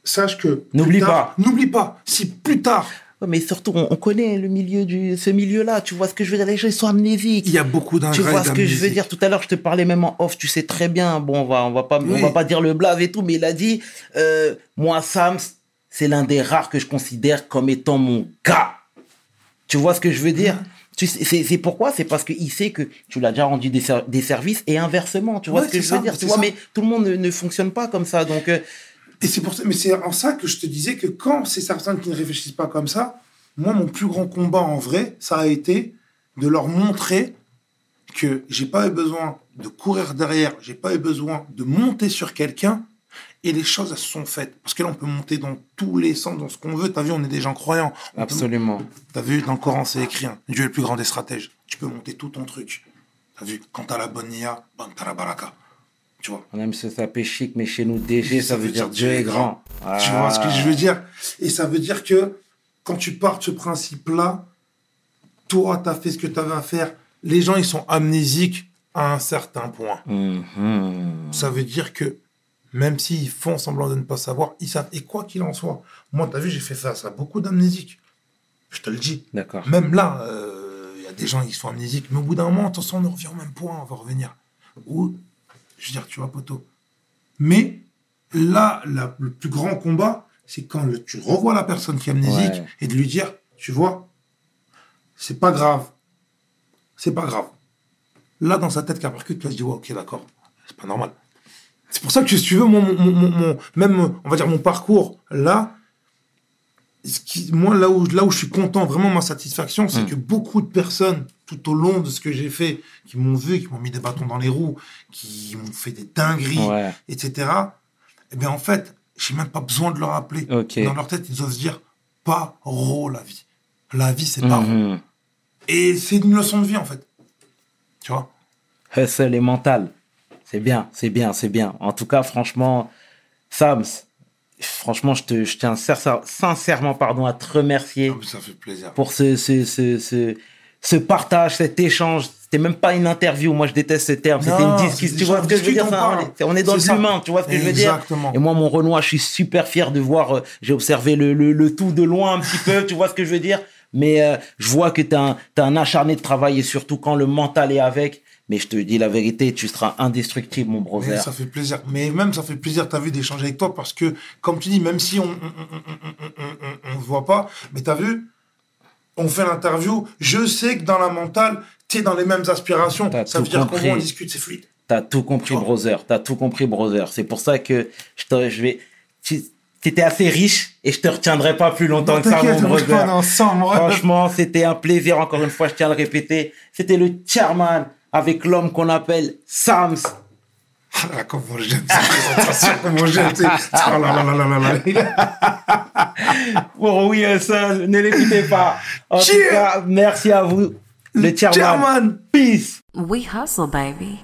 sache que. N'oublie tard- N'oublie pas. Si plus tard, Ouais, mais surtout, on, on connaît le milieu du, ce milieu-là. Tu vois ce que je veux dire? Les gens ils sont amnésiques. il y a beaucoup d'ingrats. Tu vois ce que je veux dire? Tout à l'heure, je te parlais même en off. Tu sais très bien. Bon, on va, on va pas, on va pas dire le blave et tout, mais il a dit, euh, moi, Sams, c'est l'un des rares que je considère comme étant mon gars. Tu vois ce que je veux dire? C'est, pourquoi? C'est parce qu'il sait que tu l'as déjà rendu des, ser- des services et inversement. Tu vois Ouais, ce que je veux ça, dire Tu vois, ça. mais tout le monde ne, ne fonctionne pas comme ça. Donc, euh, Et c'est pour ça, mais c'est en ça que je te disais que quand c'est certains qui ne réfléchissent pas comme ça, moi, mon plus grand combat en vrai, ça a été de leur montrer que j'ai pas eu besoin de courir derrière, j'ai pas eu besoin de monter sur quelqu'un, et les choses elles se sont faites. Parce que là, on peut monter dans tous les sens, dans ce qu'on veut. T'as vu, on est des gens croyants. On peut- absolument. T'as vu, dans le Coran, c'est écrit, hein, Dieu est le plus grand des stratèges. Tu peux monter tout ton truc. T'as vu, quand t'as la bonne IA, ben, t'as la baraka. Tu vois On aime se taper chic, mais chez nous, DG, ça, veut dire Dieu est grand. Tu vois ce que je veux Ah. dire? Et ça veut dire que quand tu pars de ce principe-là, toi, tu as fait ce que tu avais à faire. Les gens, ils sont amnésiques à un certain point. Mhm. Ça veut dire que même s'ils font semblant de ne pas savoir, ils savent. Et quoi qu'il en soit, moi, tu as vu, j'ai fait face à beaucoup d'amnésiques. Je te le dis. D'accord. Même là, euh, il y a des gens qui sont amnésiques, mais au bout d'un moment, attention, on revient au même point, on va revenir. Ou, je veux dire, tu vois, poteau. Mais là, la- le plus grand combat, c'est quand le- tu revois la personne qui est amnésique Ouais. et de lui dire, tu vois, c'est pas grave. C'est pas grave. Là, dans sa tête, qui percute, tu vas se dire, ouais, ok, d'accord, c'est pas normal. C'est pour ça que, si tu veux, mon, mon- mon- mon- même, on va dire, mon parcours, là, ce qui, moi, là où, là où je suis content, vraiment, ma satisfaction, c'est Mm. que beaucoup de personnes, tout au long de ce que j'ai fait, qui m'ont vu, qui m'ont mis des bâtons dans les roues, qui m'ont fait des dingueries, Ouais. etc., eh bien, en fait, j'ai même pas besoin de leur rappeler. Dans leur tête, ils doivent se dire, pas ro la vie. La vie, c'est pas. Mhm. Et c'est une leçon de vie, en fait. Tu vois? Hustle et mental. C'est bien, c'est bien, c'est bien. En tout cas, franchement, Sams, franchement, je, te, je tiens sincère- sincèrement pardon, à te remercier Ça fait plaisir. pour ce, ce, ce, ce, ce partage, cet échange. C'était même pas une interview. Moi, je déteste ce terme. C'était une discussion. Tu vois ce que je veux dire? on est, dans l'humain. Tu vois ce que je veux dire? Exactement. Et moi, mon Renoir, je suis super fier de voir. euh, J'ai observé le, le, le tout de loin un petit peu. Tu vois ce que je veux dire? Mais euh, je vois que tu t'es un acharné de travail et surtout quand le mental est avec. Mais je te dis la vérité, tu seras indestructible, mon Mais brother. ça fait plaisir. Mais même, ça fait plaisir, t'as vu, d'échanger avec toi parce que, comme tu dis, même si on se voit pas, mais t'as vu, on fait l'interview, je sais que dans la mentale, t'es dans les mêmes aspirations. T'as Ça veut dire compris. comment on discute, c'est fluide. T'as tout compris, vois brother. T'as tout compris, brother. C'est pour ça que je, te, je vais. Tu étais assez riche et je te retiendrai pas plus longtemps que ça, mon brother. ensemble. Franchement, c'était un plaisir, encore une fois, je tiens à le répéter. C'était le chairman avec l'homme qu'on appelle Sams. Ah là, comment j'aime cette présentation, comment j'aime. (laughs) Oh là là là là là là. Bon, oui, euh, ça, ne l'écoutez pas. En tout Cheers. cas, merci à vous, le chairman. Chairman. Peace. We hustle, baby.